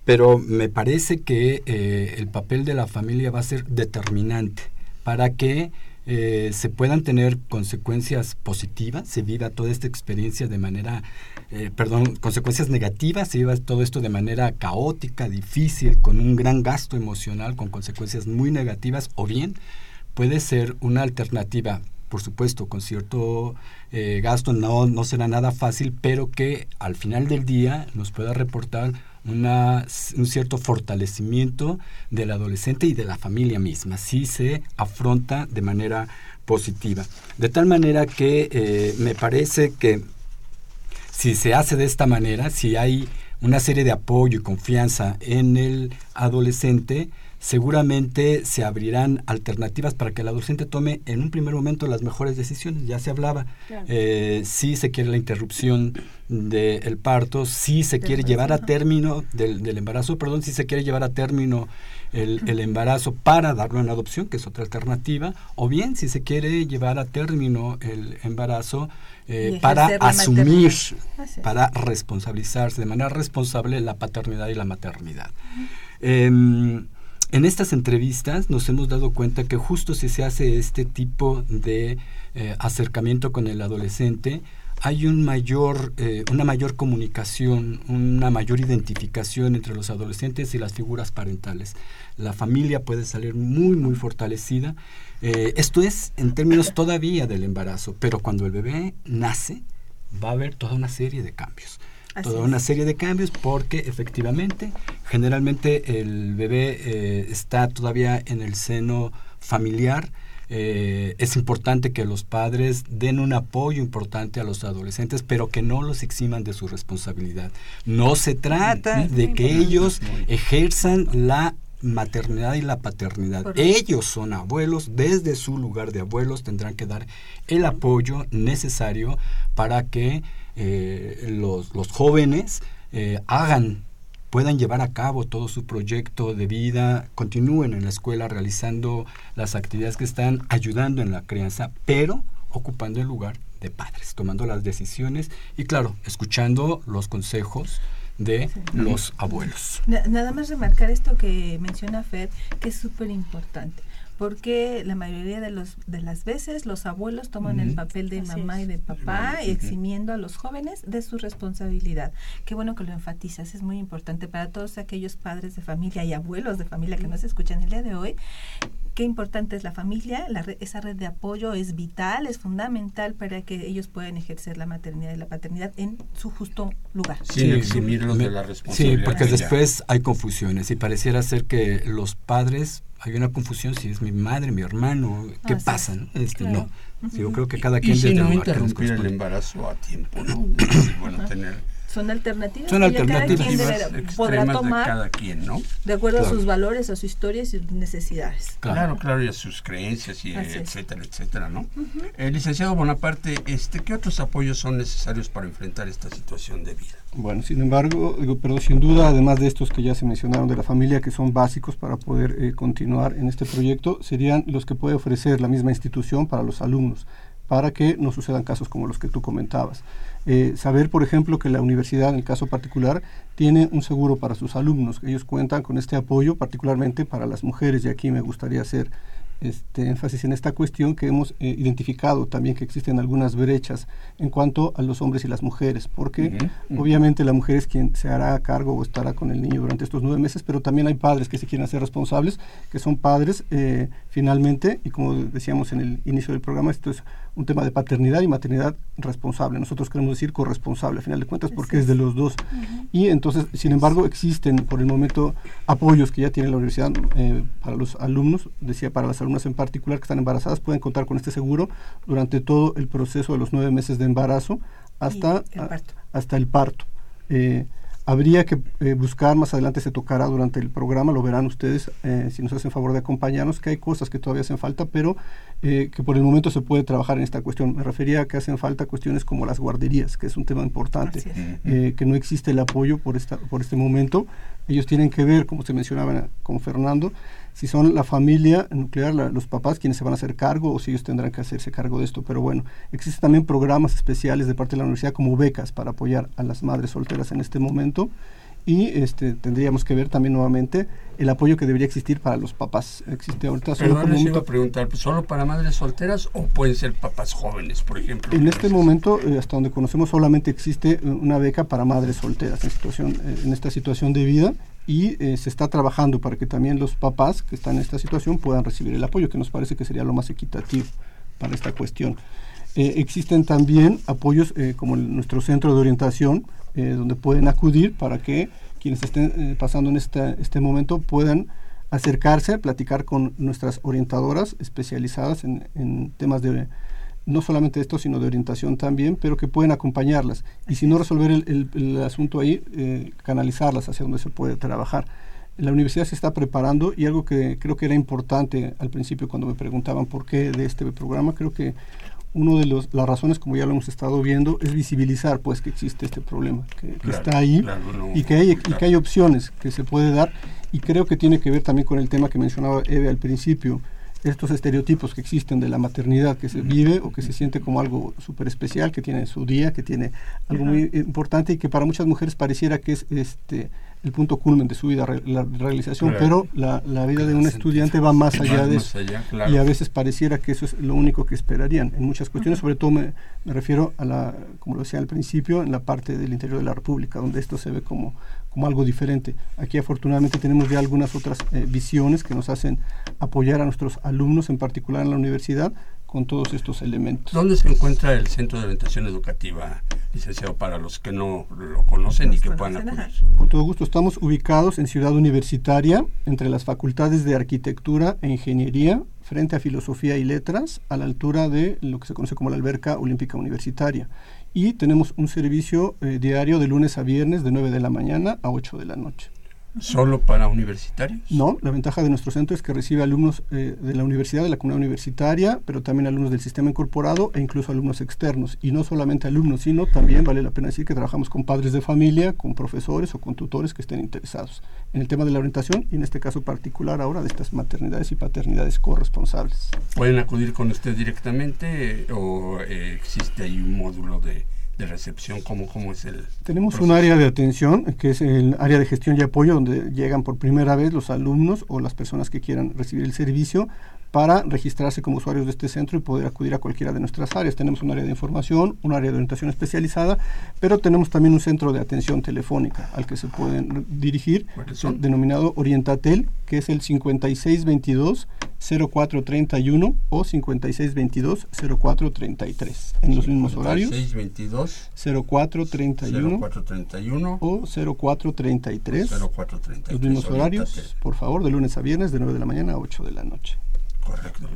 Pero me parece que eh, el papel de la familia va a ser determinante para que eh, se puedan tener consecuencias positivas, se viva toda esta experiencia de manera, eh, perdón, consecuencias negativas, se viva todo esto de manera caótica, difícil, con un gran gasto emocional, con consecuencias muy negativas, o bien puede ser una alternativa, por supuesto, con cierto eh, gasto, no, no será nada fácil, pero que al final del día nos pueda reportar una, un cierto fortalecimiento del adolescente y de la familia misma, si se afronta de manera positiva. De tal manera que eh, me parece que si se hace de esta manera, si hay una serie de apoyo y confianza en el adolescente, seguramente se abrirán alternativas para que el adolescente tome en un primer momento las mejores decisiones. Ya se hablaba,
Claro.
eh, si se quiere la interrupción del parto, si se quiere llevar a término del, del embarazo, perdón, si se quiere llevar a término el, el embarazo para darlo en adopción, que es otra alternativa, o bien si se quiere llevar a término el embarazo eh, para
la
asumir, para responsabilizarse de manera responsable la paternidad y la maternidad. En estas entrevistas nos hemos dado cuenta que justo si se hace este tipo de eh, acercamiento con el adolescente, hay un mayor, eh, una mayor comunicación, una mayor identificación entre los adolescentes y las figuras parentales. La familia puede salir muy, muy fortalecida. Eh, esto es en términos todavía del embarazo, pero cuando el bebé nace, va a haber toda una serie de cambios.
Así
toda
es.
una serie de cambios porque efectivamente, generalmente el bebé eh, está todavía en el seno familiar. Eh, es importante que los padres den un apoyo importante a los adolescentes, pero que no los eximan de su responsabilidad. No se trata de que ellos ejerzan la maternidad y la paternidad.
Correcto.
Ellos son abuelos, desde su lugar de abuelos tendrán que dar el apoyo necesario para que eh, los, los jóvenes eh, hagan, puedan llevar a cabo todo su proyecto de vida, continúen en la escuela realizando las actividades que están ayudando en la crianza, pero ocupando el lugar de padres, tomando las decisiones y claro, escuchando los consejos de los abuelos.
Nada más remarcar esto que menciona Fed, que es súper importante porque la mayoría de los de las veces los abuelos toman el papel de mamá y de papá eximiendo a los jóvenes de su responsabilidad. Qué bueno que lo enfatizas, es muy importante para todos aquellos padres de familia y abuelos de familia que nos escuchan el día de hoy. Qué importante es la familia, la esa red de apoyo es vital, es fundamental para que ellos puedan ejercer la maternidad y la paternidad en su justo lugar.
Sin eximirlos de la responsabilidad.
Sí, porque después hay confusiones y pareciera ser que los padres hay una confusión si es mi madre, mi hermano, ¿qué pasa? Este, No, yo creo que cada quien
y si no interrumpir el embarazo a tiempo, ¿no? bueno, tener
son alternativas.
Son alternativas.
Cada quien podrá tomar
de cada quien, ¿no?
De acuerdo a sus valores, a su historia y sus necesidades.
Claro, claro, y a sus creencias, y etcétera, etcétera, ¿no? Eh, licenciado Bonaparte, este, ¿qué otros apoyos son necesarios para enfrentar esta situación de vida?
Bueno, sin embargo, pero sin duda, además de estos que ya se mencionaron de la familia, que son básicos para poder eh, continuar en este proyecto, serían los que puede ofrecer la misma institución para los alumnos, para que no sucedan casos como los que tú comentabas. Eh, saber, por ejemplo, que la universidad, en el caso particular, tiene un seguro para sus alumnos. Ellos cuentan con este apoyo, particularmente para las mujeres, y aquí me gustaría hacer este énfasis en esta cuestión que hemos eh, identificado también que existen algunas brechas en cuanto a los hombres y las mujeres, porque obviamente la mujer es quien se hará cargo o estará con el niño durante estos nueve meses, pero también hay padres que se quieren hacer responsables, que son padres eh, finalmente, y como decíamos en el inicio del programa, esto es un tema de paternidad y maternidad responsable. Nosotros queremos decir corresponsable, a final de cuentas, porque es de los dos. Y entonces, sin embargo, existen por el momento apoyos que ya tiene la universidad eh, para los alumnos, decía, para las alumnas en particular que están embarazadas, pueden contar con este seguro durante todo el proceso de los nueve meses de embarazo hasta el parto. Hasta el parto. Eh, Habría que eh, buscar, más adelante se tocará durante el programa, lo verán ustedes eh, si nos hacen favor de acompañarnos, que hay cosas que todavía hacen falta, pero eh, que por el momento se puede trabajar en esta cuestión. Me refería a que hacen falta cuestiones como las guarderías, que es un tema importante, que no existe el apoyo por, esta, por este momento. Ellos tienen que ver, como se mencionaba con Fernando, si son la familia nuclear, los papás quienes se van a hacer cargo o si ellos tendrán que hacerse cargo de esto. Pero bueno, existen también programas especiales de parte de la universidad como becas para apoyar a las madres solteras en este momento y este tendríamos que ver también nuevamente el apoyo que debería existir para los papás. Existe ahorita
solo iba a preguntar, ¿solo para madres solteras o pueden ser papás jóvenes, por ejemplo?
En este momento, eh, hasta donde conocemos, solamente existe una beca para madres solteras en, situación, eh, en esta situación de vida y eh, se está trabajando para que también los papás que están en esta situación puedan recibir el apoyo, que nos parece que sería lo más equitativo para esta cuestión. Eh, existen también apoyos eh, como nuestro centro de orientación, donde pueden acudir para que quienes estén pasando en este, este momento puedan acercarse, platicar con nuestras orientadoras especializadas en, en temas de no solamente esto, sino de orientación también, pero que pueden acompañarlas. Y si no resolver el, asunto ahí, eh, canalizarlas hacia donde se puede trabajar. La universidad se está preparando y algo que creo que era importante al principio cuando me preguntaban por qué de este programa, creo que una de los, las razones, como ya lo hemos estado viendo, es visibilizar pues que existe este problema, que, está ahí y, que hay, y que hay opciones que se puede dar. Y creo que tiene que ver también con el tema que mencionaba Eve al principio, estos estereotipos que existen de la maternidad que se vive o que se siente como algo súper especial, que tiene su día, que tiene algo muy importante y que para muchas mujeres pareciera que es este el punto culmen de su vida, la realización, pero la, la, vida de un estudiante va más allá de eso. Y a veces pareciera que eso es lo único que esperarían. En muchas cuestiones, sobre todo me, me, refiero a la, como lo decía al principio, en la parte del interior de la República, donde esto se ve como, como algo diferente. Aquí afortunadamente tenemos ya algunas otras eh, visiones que nos hacen apoyar a nuestros alumnos, en particular en la universidad, con todos estos elementos.
¿Dónde se encuentra el Centro de Orientación Educativa, licenciado, para los que no lo conocen y que puedan acudir?
Con todo gusto, estamos ubicados en Ciudad Universitaria, entre las facultades de Arquitectura e Ingeniería, frente a Filosofía y Letras, a la altura de lo que se conoce como la Alberca Olímpica Universitaria. Y tenemos un servicio eh, diario de lunes a viernes de 9 de la mañana a 8 de la noche.
¿Solo para universitarios?
No, la ventaja de nuestro centro es que recibe alumnos eh, de la universidad, de la comunidad universitaria, pero también alumnos del sistema incorporado e incluso alumnos externos. Y no solamente alumnos, sino también vale la pena decir que trabajamos con padres de familia, con profesores o con tutores que estén interesados en el tema de la orientación y en este caso particular ahora de estas maternidades y paternidades corresponsables.
¿Pueden acudir con usted directamente eh, o eh, existe ahí un módulo de de recepción? ¿Cómo, cómo es el
Tenemos un área de atención, que es el área de gestión y apoyo, donde llegan por primera vez los alumnos o las personas que quieran recibir el servicio para registrarse como usuarios de este centro y poder acudir a cualquiera de nuestras áreas. Tenemos un área de información, un área de orientación especializada, pero tenemos también un centro de atención telefónica al que se pueden dirigir, denominado Orientatel, que es el 5622-0431 o 5622-0433, en los mismos horarios.
5622
0431
0431
o 0433.
0433.
Los mismos horarios, por favor, de lunes a viernes, de 9 de la mañana a 8 de la noche.
Correcto.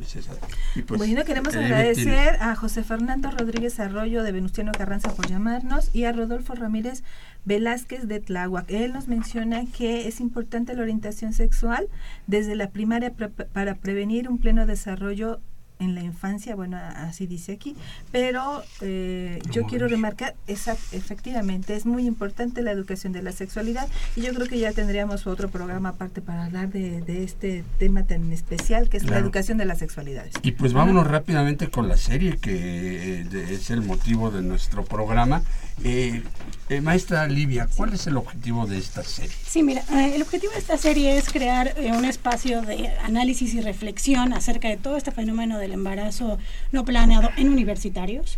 Pues, bueno, queremos agradecer a José Fernando Rodríguez Arroyo de Venustiano Carranza por llamarnos y a Rodolfo Ramírez Velázquez de Tláhuac. Él nos menciona que es importante la orientación sexual desde la primaria para prevenir un pleno desarrollo en la infancia, bueno, así dice aquí, pero eh, yo quiero remarcar, esa, efectivamente, es muy importante la educación de la sexualidad y yo creo que ya tendríamos otro programa aparte para hablar de, este tema tan especial que es la educación de las sexualidades.
Y pues vámonos rápidamente con la serie que eh, es el motivo de nuestro programa. Eh, maestra Livia, ¿cuál es el objetivo de esta serie?
Sí, mira, el objetivo de esta serie es crear un espacio de análisis y reflexión acerca de todo este fenómeno del embarazo no planeado en universitarios,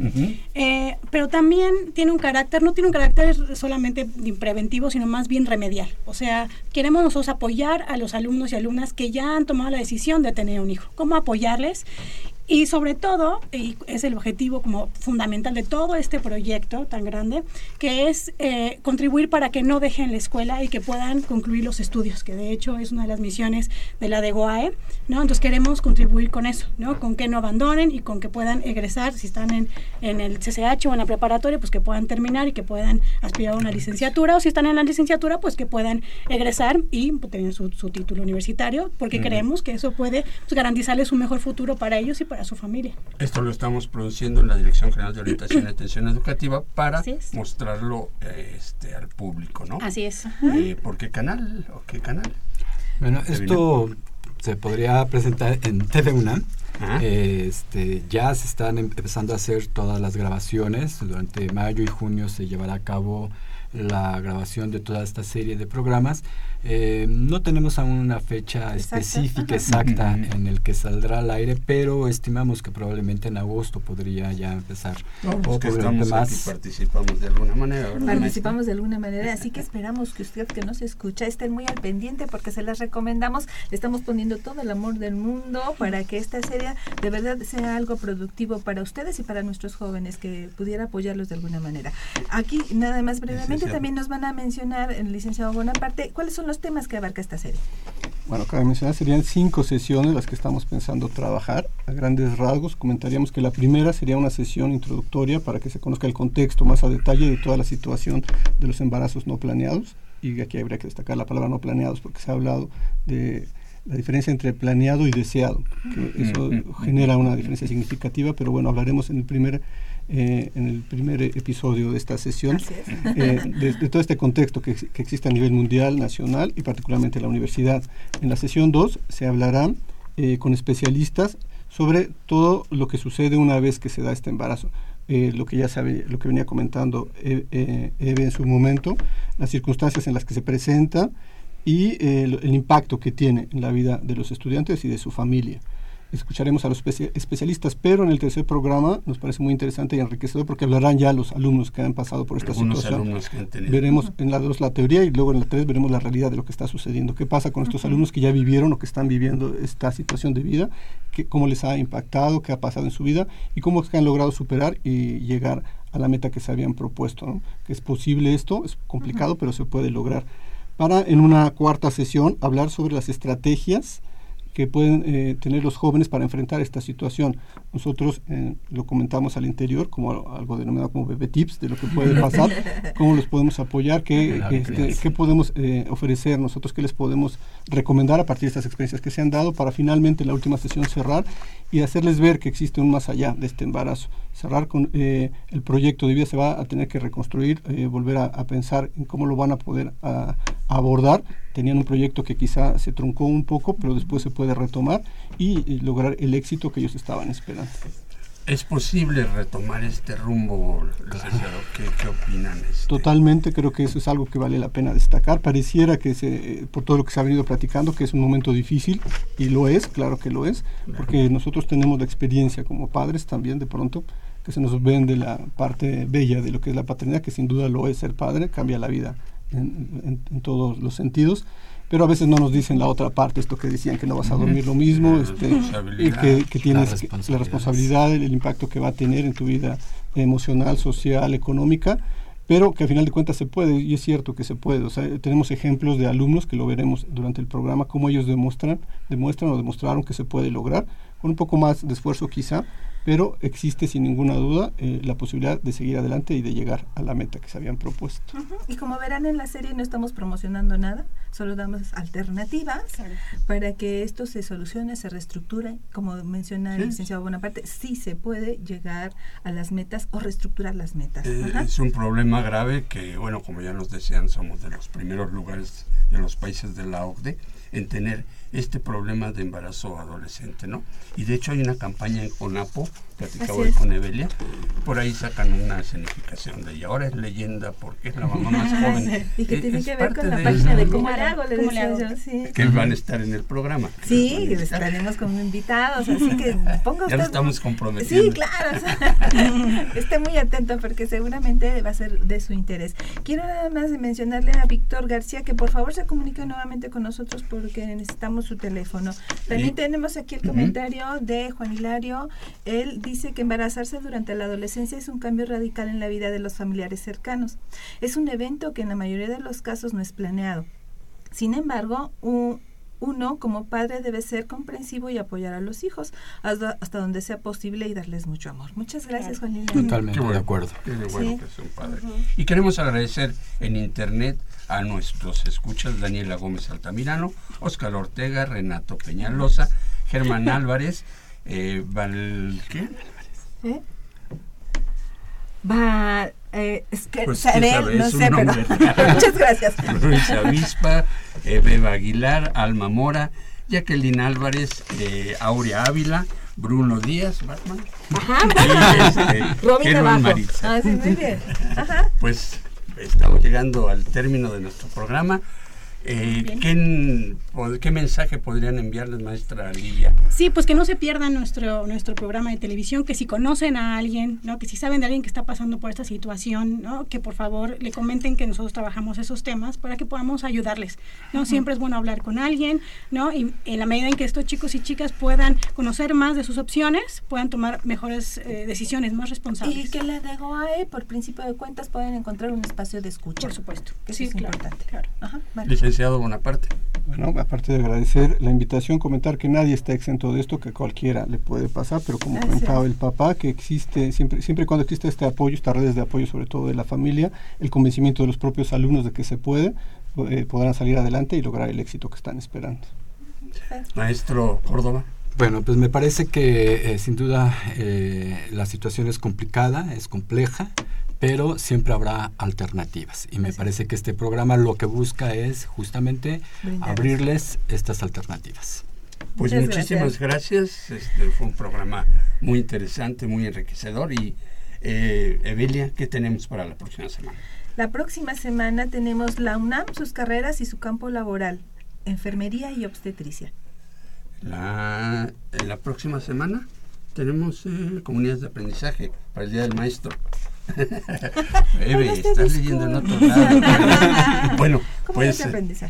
eh, pero también tiene un carácter, no tiene un carácter solamente preventivo, sino más bien remedial. O sea, queremos nosotros apoyar a los alumnos y alumnas que ya han tomado la decisión de tener un hijo. ¿Cómo apoyarles? Y sobre todo, y es el objetivo como fundamental de todo este proyecto tan grande, que es eh, contribuir para que no dejen la escuela y que puedan concluir los estudios, que de hecho es una de las misiones de la DEGOAE, ¿no? Entonces queremos contribuir con eso, ¿no? Con que no abandonen y con que puedan egresar, si están en, en el CCH o en la preparatoria, pues que puedan terminar y que puedan aspirar a una licenciatura, o si están en la licenciatura, pues que puedan egresar y tener su, título universitario, porque creemos que eso puede pues, garantizarles un mejor futuro para ellos y para a su familia.
Esto lo estamos produciendo en la Dirección General de Orientación y Atención Educativa para mostrarlo este, al público, ¿no?
Así es.
Eh, ¿Por qué canal o qué canal?
Bueno, esto se podría presentar en TV UNAM. este, ya se están em, empezando a hacer todas las grabaciones. Durante mayo y junio se llevará a cabo la grabación de toda esta serie de programas. Eh, no tenemos aún una fecha específica exacta en el que saldrá al aire, pero estimamos que probablemente en agosto podría ya empezar.
o que estamos más. participamos de alguna manera.
Participamos de alguna manera, así que esperamos que usted que nos escucha esté muy al pendiente porque se las recomendamos. Le estamos poniendo todo el amor del mundo para que esta serie de verdad sea algo productivo para ustedes y para nuestros jóvenes que pudiera apoyarlos de alguna manera. Aquí nada más brevemente también nos van a mencionar el licenciado Bonaparte cuáles son los temas que abarca esta serie?
Bueno, cabe mencionar, serían cinco sesiones las que estamos pensando trabajar. A grandes rasgos, comentaríamos que la primera sería una sesión introductoria para que se conozca el contexto más a detalle de toda la situación de los embarazos no planeados. Y aquí habría que destacar la palabra no planeados porque se ha hablado de la diferencia entre planeado y deseado. Que eso genera una diferencia significativa, pero bueno, hablaremos en el primer eh, en el primer episodio de esta sesión, eh, de, todo este contexto que, existe a nivel mundial, nacional y particularmente en la universidad. En la sesión 2 se hablará eh, con especialistas sobre todo lo que sucede una vez que se da este embarazo. lo que ya sabe, lo que venía comentando Eve en su momento, las circunstancias en las que se presenta y el impacto que tiene en la vida de los estudiantes y de su familia escucharemos a los especialistas, pero en el tercer programa nos parece muy interesante y enriquecedor porque hablarán ya los alumnos que han pasado por esta situación. veremos en la dos la teoría y luego en la tres veremos la realidad de lo que está sucediendo. ¿Qué pasa con estos alumnos que ya vivieron o que están viviendo esta situación de vida? ¿Qué, ¿Cómo les ha impactado? ¿Qué ha pasado en su vida? ¿Y cómo es que han logrado superar y llegar a la meta que se habían propuesto? Que es posible esto, es complicado, pero se puede lograr. Para en una cuarta sesión hablar sobre las estrategias que pueden eh, tener los jóvenes para enfrentar esta situación. Nosotros eh, lo comentamos al interior como algo denominado como bebé tips de lo que puede pasar, cómo los podemos apoyar, qué, este, qué podemos eh, ofrecer nosotros, qué les podemos recomendar a partir de estas experiencias que se han dado para finalmente en la última sesión cerrar y hacerles ver que existe un más allá de este embarazo. Cerrar con el proyecto de vida se va a tener que reconstruir, volver a, pensar en cómo lo van a poder abordar. Tenían un proyecto que quizá se truncó un poco, pero después se puede retomar y, lograr el éxito que ellos estaban esperando.
¿Es posible retomar este rumbo, licenciado? ¿Qué, opinan? Este?
Totalmente, creo que eso es algo que vale la pena destacar. Pareciera que, se, por todo lo que se ha venido platicando, que es un momento difícil, y lo es, claro que lo es, porque nosotros tenemos la experiencia como padres también de pronto, que se nos vende la parte bella de lo que es la paternidad, que sin duda lo es ser padre, cambia la vida en todos los sentidos pero a veces no nos dicen la otra parte, esto que decían que no vas a dormir lo mismo, este, y que, tienes la responsabilidad, el, impacto que va a tener en tu vida emocional, social, económica, pero que al final de cuentas se puede, y es cierto que se puede. O sea, tenemos ejemplos de alumnos que lo veremos durante el programa, cómo ellos demuestran, demuestran o demostraron que se puede lograr, con un poco más de esfuerzo quizá, pero existe sin ninguna duda eh, la posibilidad de seguir adelante y de llegar a la meta que se habían propuesto.
Y como verán en la serie no estamos promocionando nada, solo damos alternativas para que esto se solucione, se reestructure, como menciona el licenciado Bonaparte, sí se puede llegar a las metas o reestructurar las metas.
Eh, es un problema grave que, bueno, como ya nos decían, somos de los primeros lugares de los países de la OCDE en tener este problema de embarazo adolescente, ¿no? Y de hecho hay una campaña en CONAPO, platicaba hoy con Evelia, por ahí sacan una escenificación de ella. Ahora es leyenda porque es la mamá más joven.
y que tiene que ver con la página de cómo le hago, le
decía Que van a estar en el programa.
Sí, estaremos como invitados, así que ponga
usted... Ya lo estamos comprometiendo.
Sí, claro. esté muy atento porque seguramente va a ser de su interés. Quiero nada más mencionarle a Víctor García que por favor se comunique nuevamente con nosotros porque necesitamos su teléfono. También tenemos aquí el comentario de Juan Hilario. Él dice que embarazarse durante la adolescencia es un cambio radical en la vida de los familiares cercanos. Es un evento que en la mayoría de los casos no es planeado. Sin embargo, uno como padre debe ser comprensivo y apoyar a los hijos hasta, donde sea posible y darles mucho amor. Muchas gracias, Juan Hilario.
Totalmente de acuerdo.
Y queremos agradecer en internet a nuestros escuchas Daniela Gómez Altamirano, Oscar Ortega, Renato Peñalosa, Germán Álvarez, eh, Val... ¿Qué?
¿Eh? Va, eh, es que
pues, sabe,
no sé, pero muchas gracias.
Luis Avispa, eh, Beba Aguilar, Alma Mora, Jacqueline Álvarez, eh, Aurea Ávila, Bruno Díaz, Batman.
Ajá. Y este,
Robin
Ah, sí, muy bien. Ajá.
Pues estamos llegando al término de nuestro programa. Eh, ¿qué, mensaje podrían enviarles, maestra Livia?
Sí, pues que no se pierdan nuestro, nuestro programa de televisión, que si conocen a alguien, ¿no? que si saben de alguien que está pasando por esta situación, ¿no? que por favor le comenten que nosotros trabajamos esos temas para que podamos ayudarles. ¿no? Siempre es bueno hablar con alguien, ¿no? y en la medida en que estos chicos y chicas puedan conocer más de sus opciones, puedan tomar mejores eh, decisiones, más responsables.
Y que la DEGOAE, por principio de cuentas, pueden encontrar un espacio de escucha.
Por supuesto.
sí, es importante.
Claro.
Ajá,
licenciado Bonaparte.
Bueno, aparte de agradecer la invitación, comentar que nadie está exento de esto, que cualquiera le puede pasar, pero como comentaba el papá, que existe, siempre, siempre cuando existe este apoyo, estas redes de apoyo, sobre todo de la familia, el convencimiento de los propios alumnos de que se puede, eh, podrán salir adelante y lograr el éxito que están esperando.
Maestro Córdoba.
Bueno, pues me parece que eh, sin duda eh, la situación es complicada, es compleja, pero siempre habrá alternativas. Y me parece que este programa lo que busca es justamente abrirles estas alternativas.
Pues muchísimas gracias. Este fue un programa muy interesante, muy enriquecedor. Y eh, Evelia, ¿qué tenemos para la próxima semana?
La próxima semana tenemos la UNAM, sus carreras y su campo laboral, enfermería y obstetricia.
La, en la próxima semana tenemos eh, comunidades de aprendizaje para el Día del Maestro. Eve, estás leyendo en otro lado. bueno, pues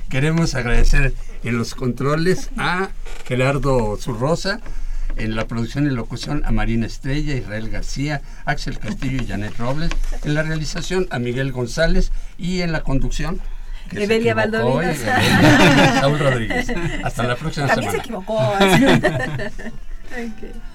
queremos agradecer en los controles a Gerardo Zurrosa, en la producción y locución a Marina Estrella, Israel García, Axel Castillo y Janet Robles, en la realización a Miguel González y en la conducción se
Evelia Valdovinos.
Saúl Rodríguez. Hasta la próxima
También se
semana.
equivocó. Ok.